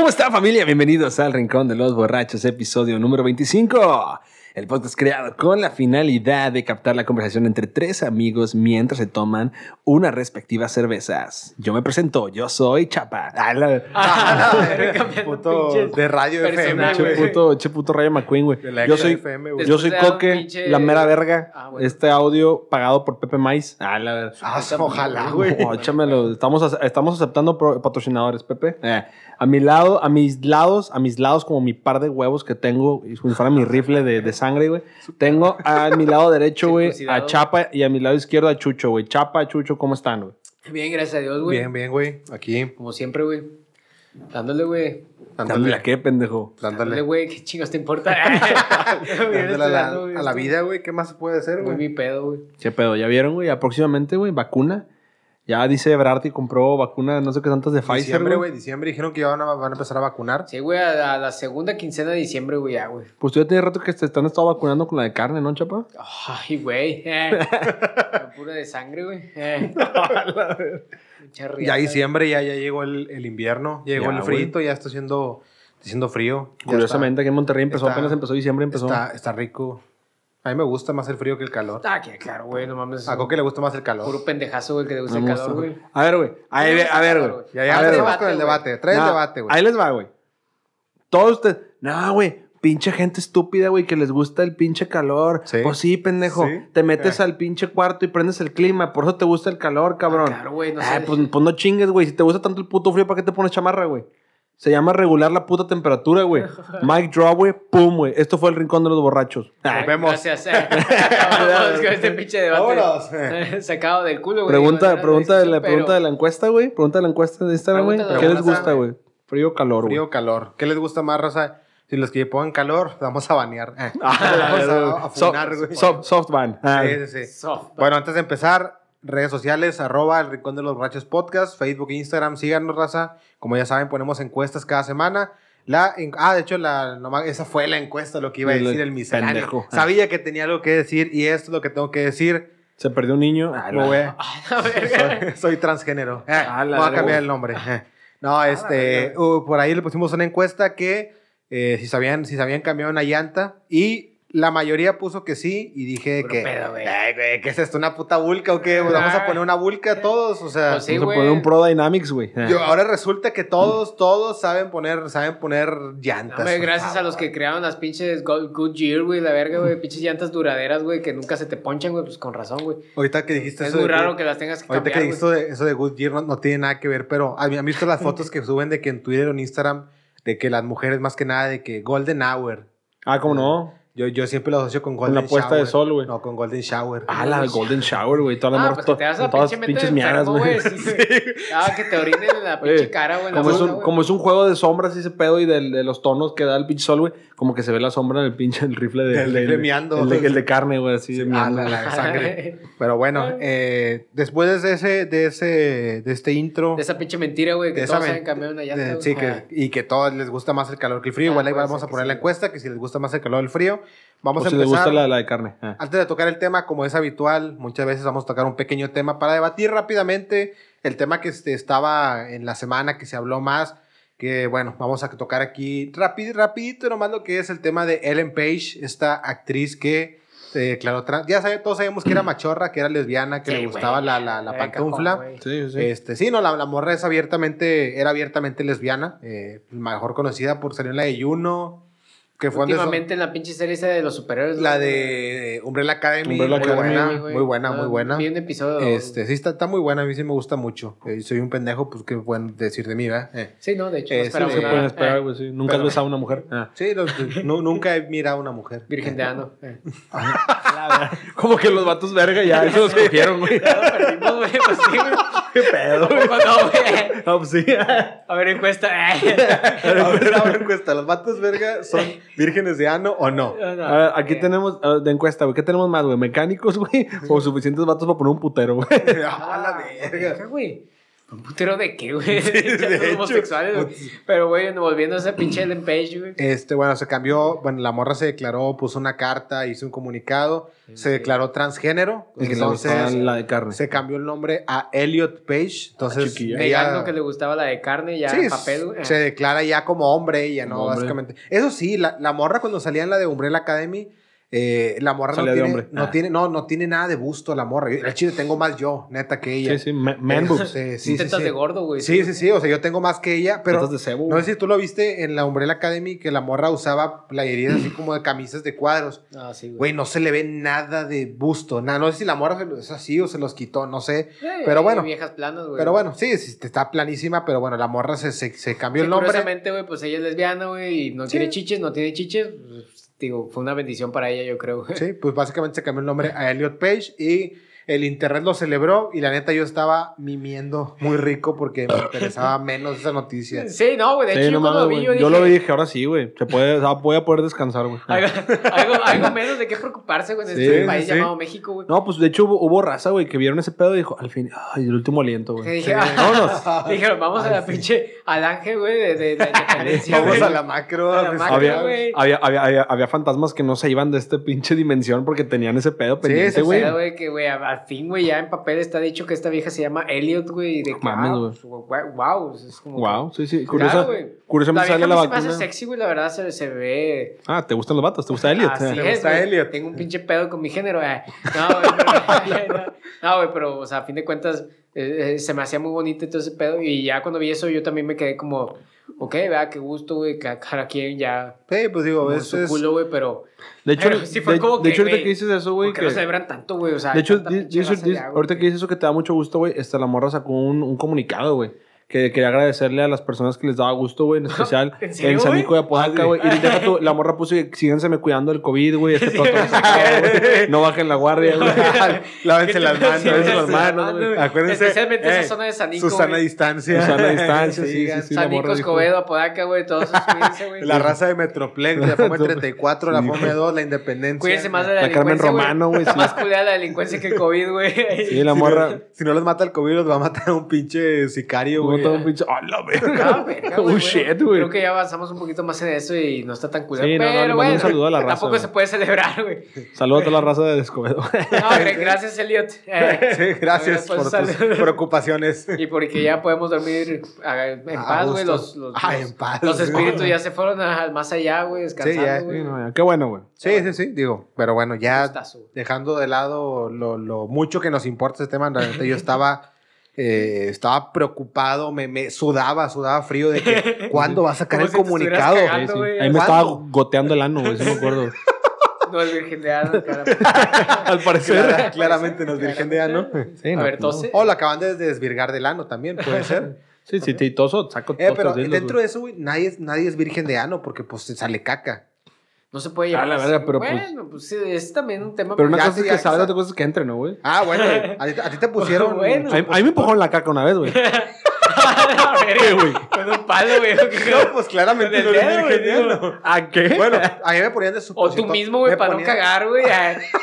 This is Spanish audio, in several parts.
¿Cómo está familia? Bienvenidos al Rincón de los Borrachos, episodio número 25. El podcast creado con la finalidad de captar la conversación entre tres amigos mientras se toman unas respectivas cervezas. Yo me presento, yo soy Chapa. Ah, la- Puto de radio FM, che, puto, che puto Rayo McQueen, güey. Yo soy, FM, yo soy Coque, pinche- la mera verga. Ah, bueno. Este audio pagado por Pepe Mais. Ah, la Ah, ojalá, güey. Échamelo. Estamos, estamos aceptando patrocinadores, Pepe. Eh, a mi lado, a mis lados, a mis lados, como mi par de huevos que tengo, y fuera mi rifle de, de sangre, güey. Tengo a mi lado derecho, güey, a. Chapa y a mi lado izquierdo a Chucho, güey. Chapa, Chucho, ¿cómo están, güey? Bien, gracias a Dios, güey. Bien, bien, güey. Aquí, Como siempre, güey. Dándole, güey. Dándole a qué, pendejo. Dándole, dándole, güey. ¿Qué chingos te importa? dándole a la, a la vida, güey. ¿Qué más se puede hacer, Muy güey? mi pedo, güey. ¿Qué pedo? ¿Ya vieron, güey? Ya próximamente, güey, vacuna. Ya dice Berardi compró vacuna, no sé qué tantas de Pfizer, Diciembre, güey. Diciembre dijeron que ya van a, van a empezar a vacunar. Sí, güey, a, a la segunda quincena de diciembre, güey, ya, güey. Pues tú ya tienes rato que te están estado vacunando con la de carne, ¿no, Chapa? Ay, güey. Eh. La Pura de sangre, güey. Eh. Mucha Ya diciembre, ya, ya llegó el, el invierno. Llegó Ya, el güey. frito, ya está haciendo, está haciendo frío. Ya Curiosamente, aquí en Monterrey empezó, está- apenas empezó diciembre, empezó. Está, está rico. A mí me gusta más el frío que el calor. Ah, que claro, güey, no mames. A Coque le gusta más el calor. Puro pendejazo, güey, que le gusta No el calor, güey. A ver, güey. A ver, a ver, güey. Ya, ya ver, con el debate. Trae el debate, güey. Ahí les va, güey. Todos ustedes. No, güey. Pinche gente estúpida, güey, que les gusta el pinche calor. Sí. Pues sí, pendejo. Sí. Te metes Eh. al pinche cuarto y prendes el clima. Por eso te gusta el calor, cabrón. Ah, claro, güey, no Ah, sé. pues, pues no chingues, güey. Si te gusta tanto el puto frío, ¿para qué te pones chamarra, güey? Se llama regular la puta temperatura, güey. Mic drop, güey. Pum, güey. Esto fue el rincón de los borrachos. Nos vemos. Gracias. eh. Acabamos con este pinche debate. Vámonos. Sacado del culo, güey. Pregunta, pregunta, de la, discusión, pregunta pero- de la encuesta, güey. Pregunta de la encuesta de Instagram, güey. ¿Qué les gusta, güey? Frío o calor, güey. Frío o calor. ¿Qué les gusta más, raza? Si los que pongan calor, vamos a banear. Eh, Ah, vamos a, a soft, funar, güey. soft, soft ban. Ah, Sí, sí, sí. Soft. Bueno, antes de empezar, redes sociales, arroba el Rincón de los Borrachos Podcast, Facebook Instagram, síganos, raza. Como ya saben, ponemos encuestas cada semana. La, en- ah, de hecho, la, nomás- esa fue la encuesta, lo que iba a decir el misceláneo. pendejo. Sabía que tenía algo que decir y esto es lo que tengo que decir. Se perdió un niño. Ah, Lo la- voy a- A ver, soy, soy transgénero. Eh, Ah, voy a cambiar el nombre. Eh. No, este, uh, por ahí le pusimos una encuesta que eh, si sabían, si sabían cambiar una llanta y la mayoría puso que sí y dije Puro que, pedo, güey. Ay, güey, ¿qué es esto? ¿Una puta vulca o qué? Pues vamos a poner una vulca todos, o sea. Pues sí, Vamos a güey. poner un Pro Dynamics, güey. Yo- ahora resulta que todos, todos saben poner, saben poner llantas. Hombre, por gracias a favor. los que crearon las pinches Go- Goodyear, güey, la verga, güey. Pinches llantas duraderas, güey, que nunca se te ponchan, güey, pues con razón, güey. Ahorita que dijiste Es eso muy de raro Good- que las tengas que Ahorita cambiar, que güey. dijiste de- eso de Goodyear no, no tiene nada que ver, pero ¿han han visto las fotos que suben de que en Twitter o en Instagram de que las mujeres más que nada de que Golden Hour. Ah, ¿cómo no? Yo, yo siempre lo asocio con Con Golden la puesta Shower. de sol, güey. No, con Golden Shower. Ah, la Golden Shower, güey. Todas las Ah, pues to- te con la todas pinche pinches enfermo, güey. sí. Ah, que te orinen en la pinche cara, güey. la Como es, un, como es un juego de sombras ese pedo y de, los tonos que da el pinche sol, güey. Como que se ve la sombra en el pinche el rifle de, El miando. El de, el de carne, güey, así de Ah, miando. la, la de sangre. Pero bueno, eh, después de ese, de ese, de este intro. De esa pinche mentira, güey, que de todos saben cambiar una llanta. de- sí, que, Ah. y que todos les gusta más el calor que el frío. Ah, Igual ahí puede vamos a poner la encuesta, que si les gusta más el calor o el frío. Vamos o a si empezar. gusta la, la de carne. Ah. Antes de tocar el tema, como es habitual, muchas veces vamos a tocar un pequeño tema para debatir rápidamente el tema que este, estaba en la semana, que se habló más, que bueno, vamos a tocar aquí rapid, rapidito nomás lo que es el tema de Ellen Page, esta actriz que, eh, claro, ya sabe- todos sabíamos que era machorra, que era lesbiana, que Sí, le gustaba la, la, la pantufla. cajón. Sí, sí. Este, sí, no, la, la morra es abiertamente, era abiertamente lesbiana, eh, mejor conocida por salir en la de Juno, que fue Últimamente en la pinche serie esa de los superhéroes. la güey. de Umbrella Academy, Umbrella muy, Academy, buena, güey. muy buena, muy Ah, buena. Vi un episodio. Este, sí, está, está muy buena, a mí sí me gusta mucho. Eh, soy un pendejo, pues qué buen decir de mí, ¿verdad? Eh. Sí, no, de hecho, Eh, No se pueden esperar, Eh, güey, sí. Nunca has besado a una mujer. Ah. Sí, no, nu- nunca he mirado a una mujer. Virgen de ano. Eh. Como que los vatos verga ya, eso los cogieron, güey. Lo perdimos, güey, pues sí, güey. Qué pedo, güey. No, güey. No, pues sí. A ver, encuesta. A ver, a ver, encuesta, ¿los vatos verga son vírgenes de ano o no? A ver, aquí tenemos ah, de encuesta, güey. ¿Qué tenemos más, güey? ¿Mecánicos, güey? ¿O suficientes vatos para poner un putero, güey? a la verga. Verga, güey. ¿Un putero de qué, güey? de hecho. homosexuales, güey. Pero, güey, volviendo a ese pinche Ellen Page, güey. Este, bueno, se cambió, bueno, la morra se declaró, puso una carta, hizo un comunicado, se declaró transgénero, El que le gustaba entonces la de carne. se cambió el nombre a Elliot Page, entonces. Negando que le gustaba la de carne, ya Sí, papel, güey. se declara ya como hombre ella, ¿no? Hombre. Básicamente. Eso sí, la, la morra cuando salía en la de Umbrella Academy, eh, la morra no Salía de tiene, hombre. no, Ah. tiene, no, no tiene nada de busto la morra. El chile tengo más yo, neta, que ella. Sí, sí, ma- man boobs. Este, Sí, tetas de gordo, güey. Sí, sí, sí, o sea, yo tengo más que ella, pero de cebo, no sé si tú lo viste en la Umbrella Academy que la morra usaba playerías así como de camisas de cuadros. Ah, sí, güey. Güey, no se le ve nada de busto, nada, no sé si la morra es así o se los quitó, no sé. Eh, pero bueno. Viejas planas, güey. Pero bueno, sí, sí, está planísima, pero bueno, la morra se, se, se cambió Sí, el nombre. curiosamente, güey, pues ella es lesbiana, güey, y no Sí. tiene chiches, no tiene chiches. pues, digo, fue una bendición para ella, yo creo. Sí, pues básicamente se cambió el nombre a Elliot Page y el internet lo celebró y la neta yo estaba mimiendo muy rico porque me interesaba menos esa noticia. Sí, no, güey, de hecho Sí, yo no cuando mames, vi, yo Yo, dije... lo dije, ahora sí, güey. Se puede, o sea, voy a poder descansar, güey. Algo, algo, algo menos de qué preocuparse, güey, en Sí, este sí, país sí. llamado México, güey. No, pues de hecho hubo, hubo raza, güey, que vieron ese pedo y dijo, al fin, ay, el último aliento, güey. dije, Sí. vámonos. Dijeron, vamos a la pinche, al ángel, güey, de, de la independencia, Vamos güey. a la macro. A la pues, macro, Había, güey. había, había, había, había fantasmas que no se iban de este pinche dimensión porque tenían ese pedo pendiente, sí, güey. Sea, güey, que, güey, a- al fin, güey, ya en papel está dicho que esta vieja se llama Elliot, güey, de que, Mames, ah, güey. pues, wow, es como... wow, sí, sí. Claro, Curiosa, güey. curiosamente La sale la a mí se me vacuna. hace sexy, güey, la verdad, se, se ve... Ah, ¿te gustan los vatos? ¿Te gusta Elliot? Así Eh. ¿Te es, gusta. Elliot? Tengo un pinche pedo con mi género. eh. No, güey, pero, no, güey, pero, o sea, a fin de cuentas, eh, eh, se me hacía muy bonito y todo ese pedo. Y ya cuando vi eso, yo también me quedé como, ok, vea, qué gusto, güey, que cada quien ya Sí, pues digo, como es, su culo, güey, pero... De hecho, Pero sí fue de, como de que, hecho ahorita güey, que dices eso, güey, ¿Por qué que... lo celebran tanto, güey? O sea, De hecho, di- ya, güey, ahorita que dices eso que te da mucho gusto, güey, esta la morra sacó un, un comunicado, güey. Que quería agradecerle a las personas que les daba gusto, güey, en especial ¿En serio, en Sanico de Apodaca, Ah, güey. Y deja tú, la morra puso que síganseme cuidando del COVID, güey. Este todo no bajen la guardia, güey. Lávense las manos. Lávense las manos, güey. Acuérdense. Especialmente esa zona de Sanico, Susana güey. distancia. Susana distancia, sí, sí, sí. San Nico, Escobedo, Apodaca, güey, todos cuídense, güey. La raza de Metroplex, la FOME 34, la FOME 2, la Independencia. Cuídense más de la, La Carmen delincuencia, Romano, güey, más culera la delincuencia que el COVID, güey. Sí, la morra. si no los mata el COVID, los va a matar un pinche sicario, güey. Todo un pinche. ¡Ah, la verga! Ah, Oh, shit, güey. Creo que ya avanzamos un poquito más en eso y no está tan culero. Sí, no, pero bueno, un saludo a la raza, tampoco se puede celebrar, güey. Saludos a toda la raza de Escobedo. No, gracias, Elliot. Eh, Sí, gracias pues, por tus preocupaciones. Y porque ya podemos dormir ah, en A paz, güey. Los, los, Ah, los- en paz. los espíritus ya se fueron más allá, güey, descansando, ya. Sí, ya. Qué bueno, güey. Sí, sí, sí, digo. Pero bueno, ya dejando de lado lo, lo mucho que nos importa este tema, en realidad yo estaba, eh, estaba preocupado, me, me sudaba, sudaba frío de que cuándo va a sacar el si comunicado. cagando. Sí, sí. güey. Ahí me estaba goteando el ano, güey, sí me acuerdo. No es virgen de cara. Al parecer. Clara- claramente nos virgen de ano. Sí, A no, ver, no. tose. O lo acaban de desvirgar del ano también, puede ser. Sí, sí, sí, toso, saco Eh, pero dentro de eso, güey, nadie, es- nadie es virgen de ano porque pues se sale caca. No se puede Ah, llevar. la así. verga, pero, pues- Bueno, pues es también un tema. Pero una Ya, cosa es que salga, otra cosa es que entre, ¿no, güey? Ah, bueno, a ti, a ti te pusieron. Bueno. A mí, a mí me empujaron la caca una vez, güey. A ver, güey? Con un palo, güey. No, pues claramente no eres virgen. ¿A qué? Bueno, a mí me ponían de O tú supositorio. mismo, güey, para no cagar, güey,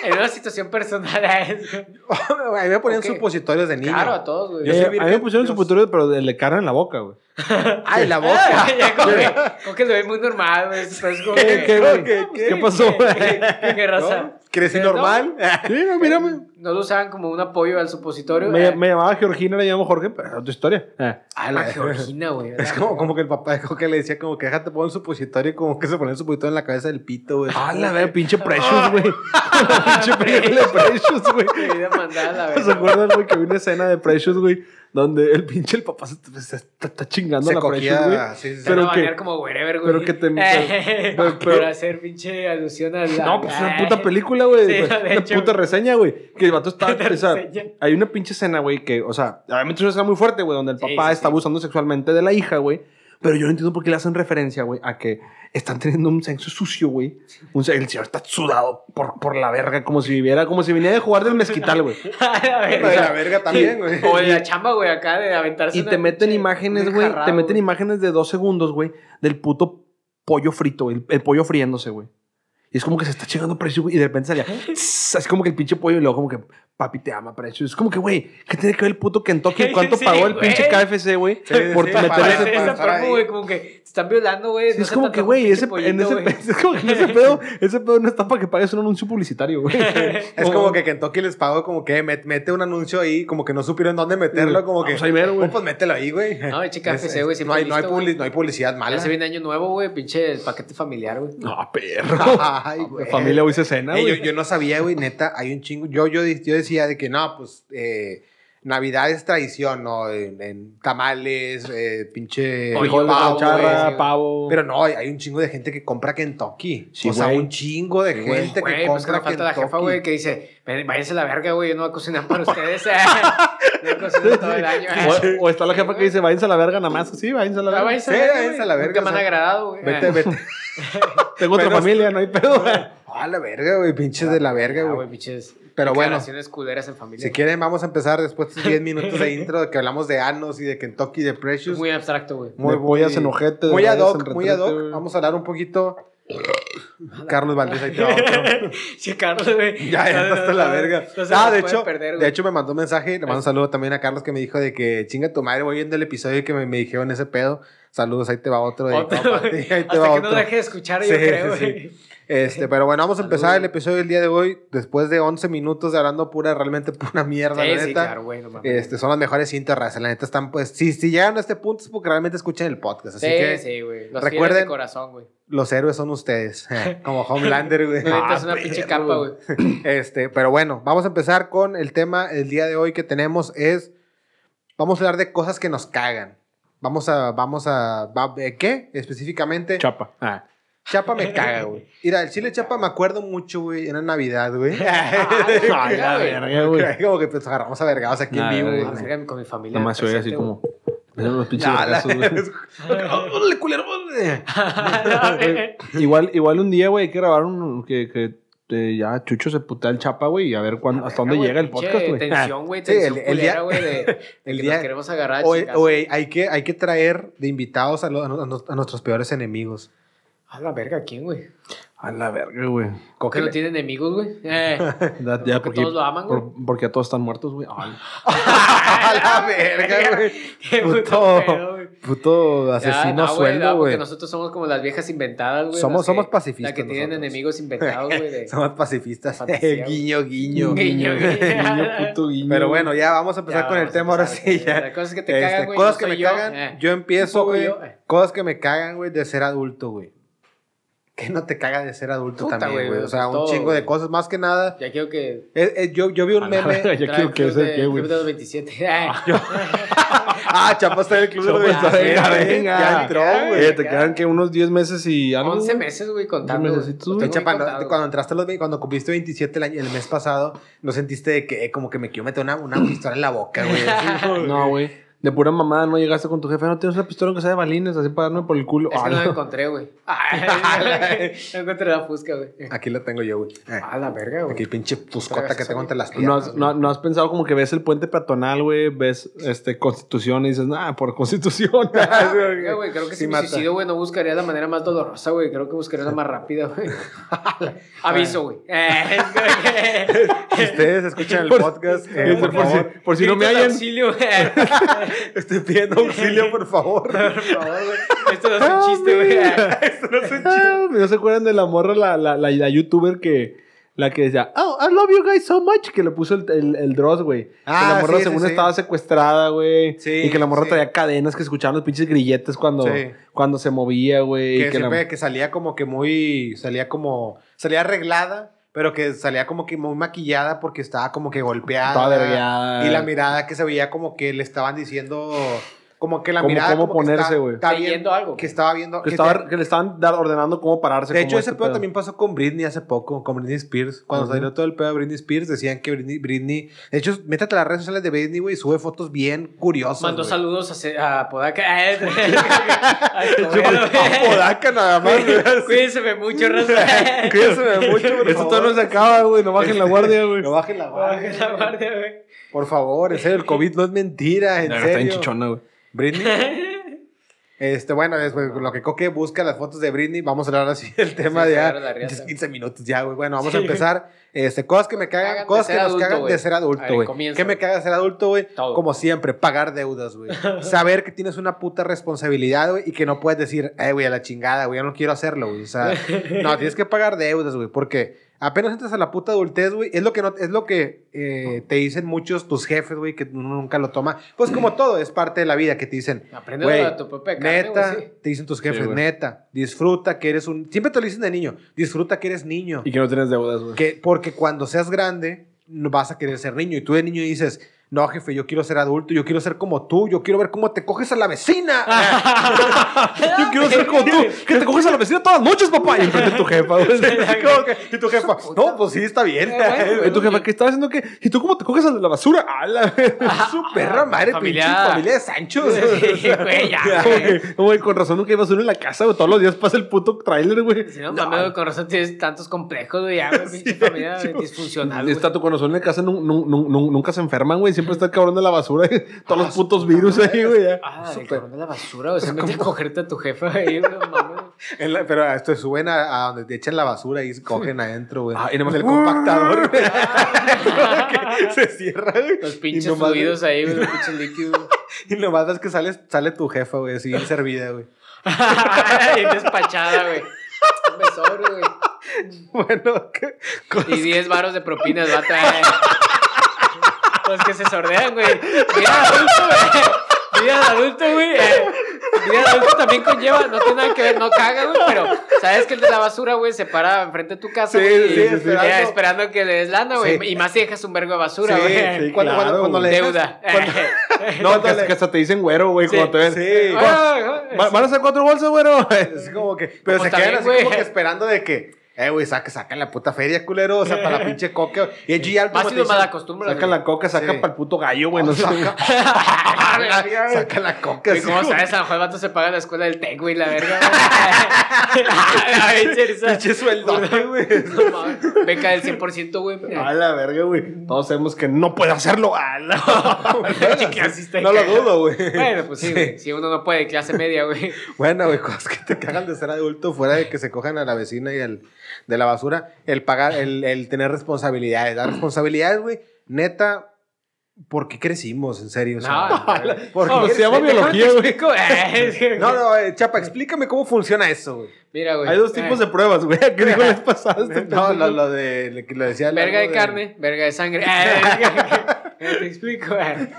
en una situación personal. a eso. a mí me ponían supositorios de niño. Claro, a todos, güey. Eh, a mí me pusieron Dios. supositorio, pero de le cara en la boca, güey. Ay, la Ah, boca. ya como que, como que lo ve muy normal, güey. ¿Qué, qué, güey? ¿Qué, ¿Qué, qué? pasó? ¿Qué, qué raza? ¿No? ¿Crecí No. normal? Sí, mírame. No lo usaban como un apoyo al supositorio. Me, eh. me llamaba Georgina, le llamo Jorge, pero es otra historia. Eh. Ah, la Georgina, güey. Es como, como que el papá dijo que le decía como que déjate poner un supositorio y como que se ponía el supositorio en la cabeza del pito, güey. Ah, la verga, pinche Precious, güey. pinche película de Precious, güey. ¿Se acuerdan, güey, que había una escena de Precious, güey? Donde el pinche el papá se, se está, está chingando Se a la Precious, güey. cogía, sí, sí, sí. Se van Pero a que- banear como wherever, güey. pero que te- Eh, pero- hacer pinche alusión a la... No, pues es una puta película, güey. Sí, Una hecho, puta reseña, güey. Que el vato está. O sea, hay una pinche escena, güey, que, o sea, obviamente es una escena muy fuerte, güey, donde el Sí, papá sí, está sí. abusando sexualmente de la hija, güey. Pero yo no entiendo por qué le hacen referencia, güey, a que están teniendo un sexo sucio, güey. Un se- El señor está sudado por, por la verga, como si viviera, como si viniera de jugar del mezquital, güey. A la verga. De la verga también, güey. O de la chamba, güey, acá de aventarse Y una te meten imágenes, güey. Te meten imágenes de dos segundos, güey, del puto pollo frito. El, el pollo friéndose, güey. Y es como que se está chingando Precious, güey. Y de repente salía, tss, así como que el pinche pollo y luego como que, papi, te ama Precious. Es como que, güey, ¿qué tiene que ver el puto Kentucky? ¿Cuánto Sí, pagó el güey. pinche KFC, güey? Sí, por sí, meter ese esa ahí. promo, güey, como que te están violando, güey. Sí, no es como que, güey, pinche ese, en ese, es como que en ese pedo, ese pedo no está para que pagues un anuncio publicitario, güey. Es como que Kentucky les pagó como que met- mete un anuncio ahí, como que no supieron dónde meterlo, como que... Pues ahí mero, güey. "Oh, pues mételo ahí, güey. No, y chica Es- FC, güey, No hay, publicidad mala. Ya se viene año nuevo, güey, pinche paquete familiar, güey. No, perro. Ay, La güey. familia hoy se cena, yo, güey. yo no sabía, güey, neta, hay un chingo. Yo, yo, yo decía de que no, pues eh, Navidad es tradición, ¿no? En, en tamales, eh, pinche Oye, Frijoles, pavo, charra, güey. pavo. Pero no, hay, un chingo de gente que compra Kentucky. Sí, o sea, güey. un chingo de gente Güey, que pues que compra no falta la jefa, güey, que dice, "Ven, váyanse a la verga, güey, yo no voy a cocinar para ustedes. no cocino todo el año. O, o está la jefa que dice, váyanse a la verga nada más. Sí, váyanse a la Ah, verga. váyanse Sí, a la verga, váyanse a güey. la verga, Nunca me han agradado, güey. Vete, vete. Tengo otra Pero- familia, no hay pedo. A la verga, güey, pinches de la verga, Ah, güey. pinches. Pero bueno. culeras en familia. Si quieren, vamos a empezar después de estos 10 minutos de intro de que hablamos de Anos y de Kentucky, de Precious. Muy abstracto, güey. Pollas en ojete, de Muy ad hoc, muy ad hoc. Vamos a hablar un poquito. Carlos Valdés, ahí te va otro. Sí, Carlos, güey. Ya, ya No, no, la no, verga. ah, de hecho, perder, de hecho me mandó un mensaje, le mando un saludo también a Carlos que me dijo de que chinga tu madre, voy viendo el episodio que me, me dijeron ese pedo. Saludos, ahí te va otro. de- Otro, ahí te Hasta va que no deje de escuchar, Sí, yo creo, sí, güey. sí. Este, pero bueno, vamos a empezar Saludos. el episodio del día de hoy después de 11 minutos de hablando pura, realmente pura mierda, la Sí, sí, neta. claro, güey, no. Este, son las mejores cintas, raza. La neta están, pues, si, si llegan a este punto es porque realmente escuchan el podcast. Así Sí, que sí, güey. Los recuerden- de corazón, güey. los héroes son ustedes. Como Homelander, güey. Ah, una pinche perro, capa, güey. Este, pero bueno, vamos a empezar con el tema el día de hoy que tenemos es, vamos a hablar de cosas que nos cagan. Vamos a, vamos a, ¿eh, ¿qué? Específicamente, Chapa. Ah. Chapa me caga, güey. Mira, el chile Chapa me acuerdo mucho, güey, era Navidad, güey. Ay, la güey. verga, güey. Como que pues agarramos a vergados aquí en vivo, güey. güey. Ah, verga, con mi familia. Nada más se oye así como. Eran unos pinches Ya, la- vergazos, güey. ¡Órale, culero! güey. igual, igual un día, güey, hay que grabar un. Que, que eh, ya Chucho se putea el chapa, güey, y a ver cuándo, hasta dónde Güey, llega el podcast, güey. Tensión, güey. Sí, el- el día- culera, güey. De, de el que día- nos queremos agarrar oye, hay que, hay que traer de invitados a, lo- a no- a nuestros peores enemigos. A la verga, ¿quién, güey? A la verga, güey. ¿Cómo que no tiene enemigos, güey? Eh. Ya, ya, porque, todos lo aman, güey. por- porque ya todos están muertos, güey. A la verga, güey. Qué puto Puto, güey. puto Ya, asesino no, güey, sueldo, no, porque güey. nosotros somos como las viejas inventadas, güey. Somos- que- somos pacifistas Las que tienen nosotros. enemigos inventados, güey. de- Somos pacifistas. Fantasía, güey. guiño, guiño. Guiño, guiño. guiño, puto guiño. Pero bueno, ya vamos a empezar Ya, con el tema ahora sí. güey. Ya. Las cosas que te Este, cagan, güey, Cosas no que me yo, cagan. eh. Yo empiezo, güey. eh. Cosas que me cagan, güey, de ser adulto, güey. ¿Qué no te caga de ser adulto Puta, también, güey, güey? O pues, sea, un todo, chingo de güey. cosas. Más que nada, Ya quiero que. eh, eh, yo, yo vi un meme. verga, ya quiero que de- qué, güey. Club de los 27. Ah, Chapa está en el club de los Chapa está- 27, venga, venga. Ya entró, güey. Eh, te quedan que unos 10 meses y algo. 11 güey. meses, güey, contando. Mesecitos, Chapa, no, cuando entraste los, cuando cumpliste 27 el, año- el mes pasado, ¿no sentiste de que eh, como que me quiero meter una, una pistola en la boca, güey? No, güey. De pura mamá, no llegaste con tu jefe, no tienes una pistola que sea de balines, así para darme por el culo. Es que Ah, no la no. encontré, güey. no encontré la fusca, güey. Aquí la tengo yo, güey. Eh, A la verga, güey. Aquí pinche puscota que tengo entre las ¿No piernas. has, no, no has pensado como que ves el puente peatonal, güey? Ves este, Constitución y dices, nah, por Constitución. Güey, creo que Sí si me suicido, güey, no buscaría la manera más dolorosa, güey. Creo que buscaría la más rápida, güey. Aviso, güey. Eh, ustedes escuchan el podcast, eh, por por, si, por si no me hallan. auxilio, güey. Estoy pidiendo auxilio, por favor. Por favor, güey. Esto no es un chiste, güey. Esto no es un chiste. Ah, ¿No se acuerdan de la morra, la, la, la, la youtuber que... La que decía, oh, I love you guys so much, que le puso el, el, el Dross, güey. Ah, que la morra sí, sí, según sí. estaba secuestrada, güey. Y que la morra traía cadenas que escuchaban los pinches grilletes cuando, cuando se movía, güey. Que que la- siempre que salía como que muy, salía como, salía arreglada, pero que salía como que muy maquillada porque estaba como que golpeada. Toda. Y la mirada que se veía como que le estaban diciendo, como que la Como mirada cómo como que ponerse, güey. está viendo- algo. Que estaba viendo. que, que estaba, te- que le estaban ordenando cómo pararse. de hecho, ese este pedo también pasó con Britney hace poco, con Britney Spears. Cuando Ujú. salió todo el pedo de Britney Spears, decían que Britney, Britney de hecho, métete a las redes sociales de Britney, güey, y sube fotos bien curiosas. Mandó güey. saludos a, a Podaca. A Podaca nada más. Cuídense mucho, raza. Cuídense mucho, por Esto favor. todavía no se acaba, güey. No bajen la guardia, güey. No bajen la guardia. Bajen la guardia, güey. Por favor, en serio, el COVID no es mentira, en Ya, Está en serio. chichona, güey. Britney. Este, bueno, después, lo que Coque busca las fotos de Britney, vamos a hablar así del tema Sí, de claro, ya. la riata. 15 minutos ya, güey. Bueno, vamos Sí. a empezar. Este, cosas que me cagan, cosas que nos adulto, cagan de ser adulto, güey. ¿Qué me caga ser adulto, güey? Como siempre, pagar deudas, güey. Saber que tienes una puta responsabilidad, güey, y que no puedes decir, eh, güey, a la chingada, güey, yo no quiero hacerlo, güey. O sea, no, tienes que pagar deudas, güey, porque apenas entras a la puta adultez, güey, es lo que, no, es lo que eh, te dicen muchos tus jefes, güey, que uno nunca lo toma. Pues como todo, es parte de la vida que te dicen, Aprende a tu propia carne, neta, sí. te dicen tus jefes, neta, disfruta que eres un... Siempre te lo dicen de niño, disfruta que eres niño. Y que no tienes deudas, güey. Que, porque cuando seas grande, no vas a querer ser niño. Y tú de niño dices, no, jefe, yo quiero ser adulto, yo quiero ser como tú, yo quiero ver cómo te coges a la vecina. Yo quiero ser como tú, que te coges a la vecina todas las noches, papá. Y enfrente tu jefa, que- y tu jefa, no, pues sí, está bien. Y tu jefa, ¿qué estás haciendo? ¿Qué? ¿Y tú cómo te coges a la basura? ¡A la Su perra madre, Familia- pinche familia de Sancho. Sí, güey, ya, güey. Con razón nunca hay basura en la casa, güey. Todos los días pasa el puto trailer, güey. Si no, mames, con razón tienes tantos complejos, güey, ya, güey, pinche familia disfuncional. Está tu corazón en la casa, nu- nu- nu- nu- nunca se enferman, güey. Siempre está el cabrón de la basura. Todos los putos virus ahí, güey. Ah, el cabrón de la basura, o sea, mete a cogerte a tu jefa ahí, güey, no mames. La- pero esto suben a, a donde te echan la basura y se cogen adentro, güey. Ah, y nomás- el compactador. güey. se cierra, güey. Los Y pinches nomás- fluidos ahí, güey, los pinches líquidos. Y nomás ves que sale, sale tu jefa, güey, así bien servida, güey. Bien despachada, güey. Un besor, güey. Bueno, ¿qué cosas Y 10 varos de propinas, va a traer. Los que se sordean, güey. Vida de adulto, güey. Vida de adulto, güey. Eh, vida de adulto también conlleva, no tiene nada que ver, no caga, güey, pero sabes que el de la basura, güey, se para enfrente de tu casa, Sí, güey. sí, y- esperando. eh, esperando que le des lana, güey. Sí. Y más si dejas un vergo de basura, güey. sí, cuando, claro, cuando, cuando le dejas- Deuda. No, que, que hasta te dicen güero, güey, cuando te ven. Sí. Va- ¿Van a hacer cuatro bolsas, güero? Es como que, pero Como se también, quedan así güey. como que esperando de que, eh, güey, saca, saca la puta feria, culero, o sea, para la pinche coca. Y el G al Más dice, malacostumbras. Saca la coca, saca Sí. para el puto gallo, güey. No saca, saca la coca. Güey, ¿Cómo como- sabes? A lo mejor el vato se paga en la escuela del TEC, güey, la verga. Pinche sueldote, güey. No mames, Beca del 100%, güey. A la verga, güey. Todos sabemos que no puede hacerlo. A la- No lo dudo, güey. Bueno, pues sí, güey. Si uno no puede, clase media, güey. Bueno, güey, cosas que te cagan de ser adulto fuera de que se cojan a la vecina y el de la basura, el pagar, el, el tener responsabilidades. Las responsabilidades, güey, neta, ¿por qué crecimos, en serio? O sea, No, ¿por no, qué se llama biología, güey. explico? Eh, No, no, eh, Chapa, explícame cómo funciona eso, güey. Mira, güey. Hay dos tipos de pruebas, güey. ¿Qué dijo pasada? Este No, lo, lo de, lo que lo decía. Verga de carne, verga de sangre. Eh, Te explico, eh.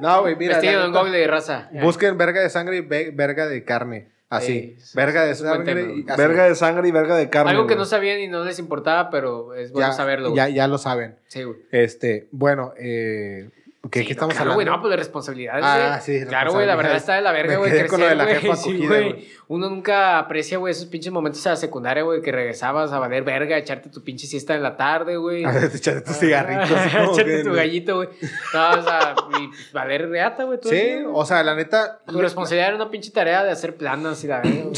No, güey, mira. Vestido neta, Google de raza. Busquen verga de sangre y ve- verga de carne. Así. Sí, verga de sangre y. Verga de sangre y verga de carne. Algo que güey. no sabían y no les importaba, pero es bueno ya, saberlo, güey. ya, ya lo saben. Sí, güey. Este, bueno, eh, ¿qué, Sí, qué estamos claro, hablando? güey, no, pues de responsabilidades, Ah, sí, Claro, güey, la verdad está de la verga, güey, quedé con lo de la crecer, jefa güey. Sí, acogida, güey. güey. Uno nunca aprecia, güey, esos pinches momentos a la secundaria, güey, que regresabas a valer verga, echarte tu pinche siesta en la tarde, güey. A ver, te echaste tus cigarritos. así como echarte tu gallito, güey. No, o sea, y valer reata, güey. Sí, o sea, la neta. Tu responsabilidad era una pinche tarea de hacer planas y la verga, güey.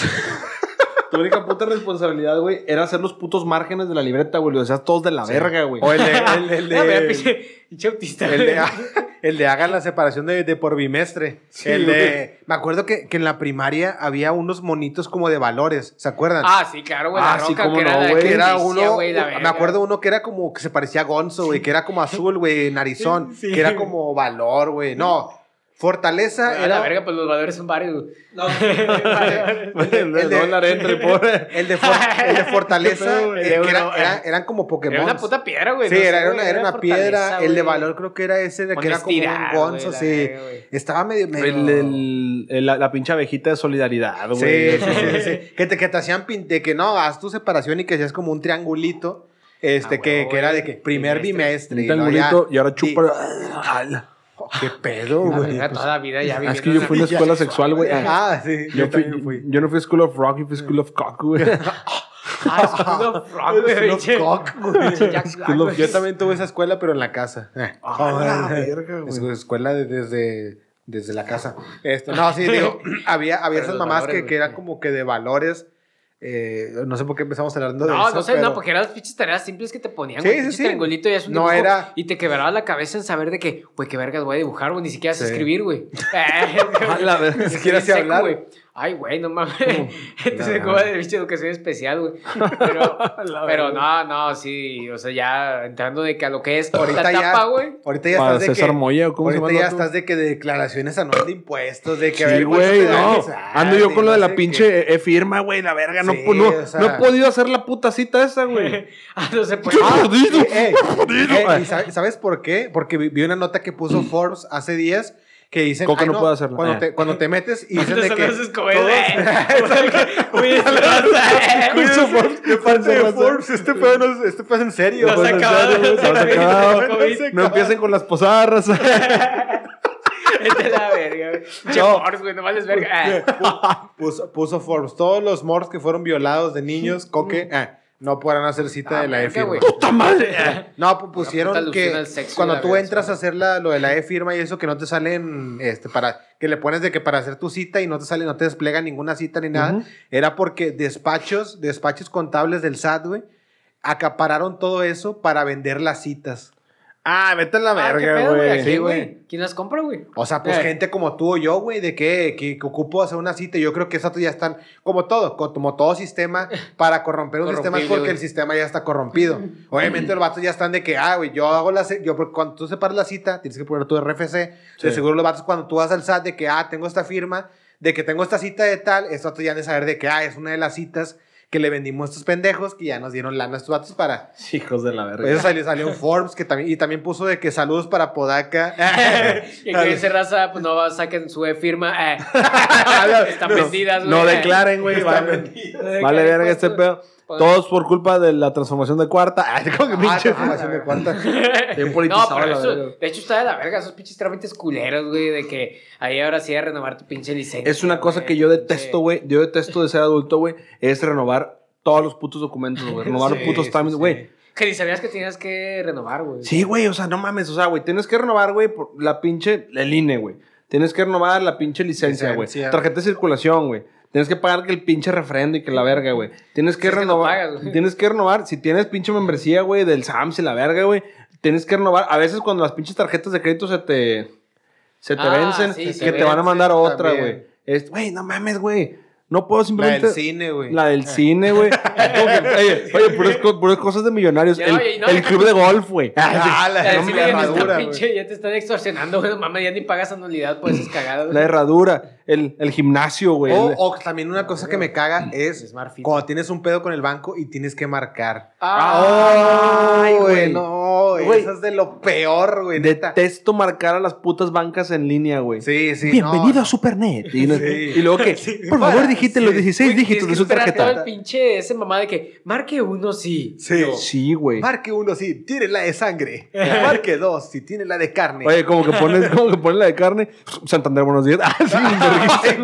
Tu única puta responsabilidad, güey, era hacer los putos márgenes de la libreta, güey. Lo hacías todos de la verga, güey. O el de. El, el de, mira, pinche, pinche autista. el de, el de hagan la separación de, de por bimestre. Sí, el güey. de. Me acuerdo que, que en la primaria había unos monitos como de valores. ¿Se acuerdan? Ah, sí, claro, güey. Ah, la sí, roca cómo que era no, güey. era uno, güey, me acuerdo uno que era como que se parecía a Gonzo, güey, que era como azul, güey, narizón, Sí. que era como valor, güey. No, fortaleza era la verga, pues los valores son varios, el de el dólar entra el pobre. el de, for- el de fortaleza, pedo, güey. eh, que era- era- eran como Pokémon. Era una puta piedra, güey. Sí, no era, una, era una piedra. El de valor creo que era ese de que era como un la sí. Estaba medio... medio... El, el- el- la, la pinche abejita de solidaridad, güey. sí, sí, sí, sí. Que te, que te hacían pin- de que no, haz tu separación y que hacías como un triangulito. Este, Ah, que, que era de que primer Bimestre. Un triangulito y ahora chupa. ¿Qué pedo, güey? verga, toda la vida ya Ah, es que yo fui a una escuela sexual, güey. Ah, sí. Yo, fui, también fui. yo no fui a School of Rock, yo fui a School of Cock, güey. Ah, School of Rock, güey, School of Cock. Yo también tuve esa escuela, pero en la casa. Eh. Ah, la Eh, verga, güey. es- escuela de- desde, desde la casa. Este, no, sí, digo, había, había esas mamás valores, que, que eran como que de valores. Eh, no sé por qué empezamos hablando de No, eso. no sé, pero- no, porque eran las pinches tareas simples que te ponían, Sí, güey. sí, sí. triangulito y es un No dibujo, era- Y te quebraba la cabeza en saber de que, güey, qué vergas voy a dibujar, güey. Ni siquiera sé escribir, güey. Ni siquiera sé hablar. güey. Ay, güey, no mames. Entonces, como de bicho educación especial, güey. Pero, pero no, no, sí. O sea, ya entrando de que a lo que es Ahorita la ya- tapa, güey. Ahorita ya estás de César que... Moya, ¿o ¿cómo se ahorita llama? ya estás de que de declaraciones anuales de impuestos, de que a Sí, ver güey, no. Ando yo con lo de la pinche e firma, güey, la verga. No, Sí, no, o sea- no he podido hacer la puta cita esa, güey. Ah, no se puede. ¡Qué jodido! Eh, jodido! eh, ¿y sabe- ¿Sabes por qué? Porque vi una nota que puso Forbes hace días que dicen Coca "Ay, no puede hacerlo". Cuando, Eh. te, cuando te metes y dicen de que todos- Güey, Cuídense, Forbes, de parte de. Forbes, este pedo no es, este pedo es en serio. No empiecen con las posadas. Vete a la verga, güey. Che, No. Force, güey, no vales verga. Puso, puso Forbes, todos los morros que fueron violados de niños, coque, ah, no podrán hacer cita Ah, de la E-firma. güey. ¡Puta madre! No, pues pusieron que cuando tú entras a hacer la, lo de la E-firma y eso que no te salen, este, para, que le pones de que para hacer tu cita y no te sale, no te despliega ninguna cita ni nada, era porque despachos, despachos contables del SAT, güey, acapararon todo eso para vender las citas. Ah, vete a la Ah, ¿qué verga, güey. ¿A quién, Sí, güey? ¿Quién las compra, güey? O sea, pues Eh. gente como tú o yo, güey, de que, que, que ocupo hacer una cita. Yo creo que esas ya están, como todo, co- como todo sistema, para corromper un sistema es porque el sistema ya está corrompido. Obviamente los vatos ya están de que, ah, güey, yo hago la cita, yo, porque cuando tú separas la cita, tienes que poner tu RFC. Sí. De seguro los vatos cuando tú vas al SAT de que, ah, tengo esta firma, de que tengo esta cita de tal, estos vatos ya han de saber de que, ah, es una de las citas que le vendimos a estos pendejos que ya nos dieron lana a estos vatos para... Hijos de la verga. Eso salió, salió en Forbes que también, y también puso de que saludos para Podaca. Y que ese raza, pues no va- saquen su firma. Están No, vendidas, güey. No declaren, güey. Vale, vale verga este pedo. Todos por culpa de la transformación de cuarta. Ay, como que Ah, pinche. transformación de cuarta. Bien No, pero la eso, verga. de hecho está de la verga, esos pinches trámites culeros, güey, de que ahí ahora sí a renovar tu pinche licencia. Es una cosa güey, que yo detesto, güey. Yo detesto de ser adulto, güey. Es renovar todos los putos documentos, güey. Renovar los Sí, putos sí, trámites, güey. Que ni sabías que tenías que renovar, güey. Sí, güey, o sea, no mames, o sea, güey, tienes que renovar, güey, por la pinche, el INE, güey. Tienes que renovar la pinche licencia, güey. Tarjeta de circulación, güey. Tienes que pagar que el pinche refrendo y que la verga, güey. Tienes que Si es que no renovar. pagas, güey. tienes que renovar. Si tienes pinche membresía, güey, del SAMS y la verga, güey. Tienes que renovar. A veces cuando las pinches tarjetas de crédito se te. Se te Ah, vencen, sí, que te van a mandar otra, güey. Es- Güey, no mames, güey. No puedo La simplemente. del cine, güey. La del cine, güey. Oye, oye, puras, puras cosas de millonarios. Ya, el, oye, no, el club de golf, güey. Ah, la, la la están herradura, pinche- ya te están extorsionando, güey. Mamá, ya ni pagas anualidad por esas cagadas. La herradura. El, el gimnasio, güey. O, también una cosa que me caga es cuando tienes un pedo con el banco y tienes que marcar. Ah, Ay, güey. no, Güey. eso es de lo peor, güey, neta. Detesto marcar a las putas bancas en línea, güey. Sí, sí, Bienvenido no, a Supernet. Y, no- Sí. y luego que, por favor, Para, digite sí. los 16 güey, dígitos de su tarjeta. el pinche ese mamá de que marque uno sí. Sí. Sí, güey. Marque uno si tiene la de sangre. Marque dos si tiene la de carne. Oye, como que pones, como que pones la de carne. Santander, buenos días. Ah, sí. Sí,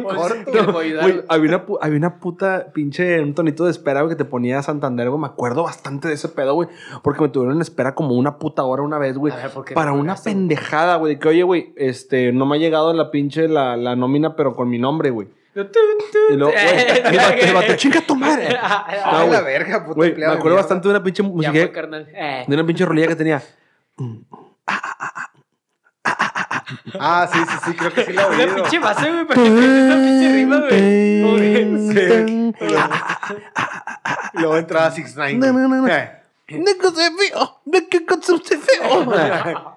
había, una, había una puta pinche, un tonito de espera que te ponía Santander, güey. Me acuerdo bastante de ese pedo, güey. Porque me tuvieron en espera como una puta hora una vez, güey. A ver, ¿por qué Para una pendejada, güey. De que, oye, güey, este, no me ha llegado la pinche, la, la nómina, pero con mi nombre, güey. Y luego, güey, chinga tu madre. Ah, No, la güey. verga, puto me acuerdo bastante de una pinche Ya música, fue, carnal. Eh. de una pinche rolilla que tenía. Ah, sí, sí, sí, creo que sí la he Una oído. pinche base, güey, para que una pinche rima, güey. Y luego entraba Six Nine. No, no, no, no. Eh.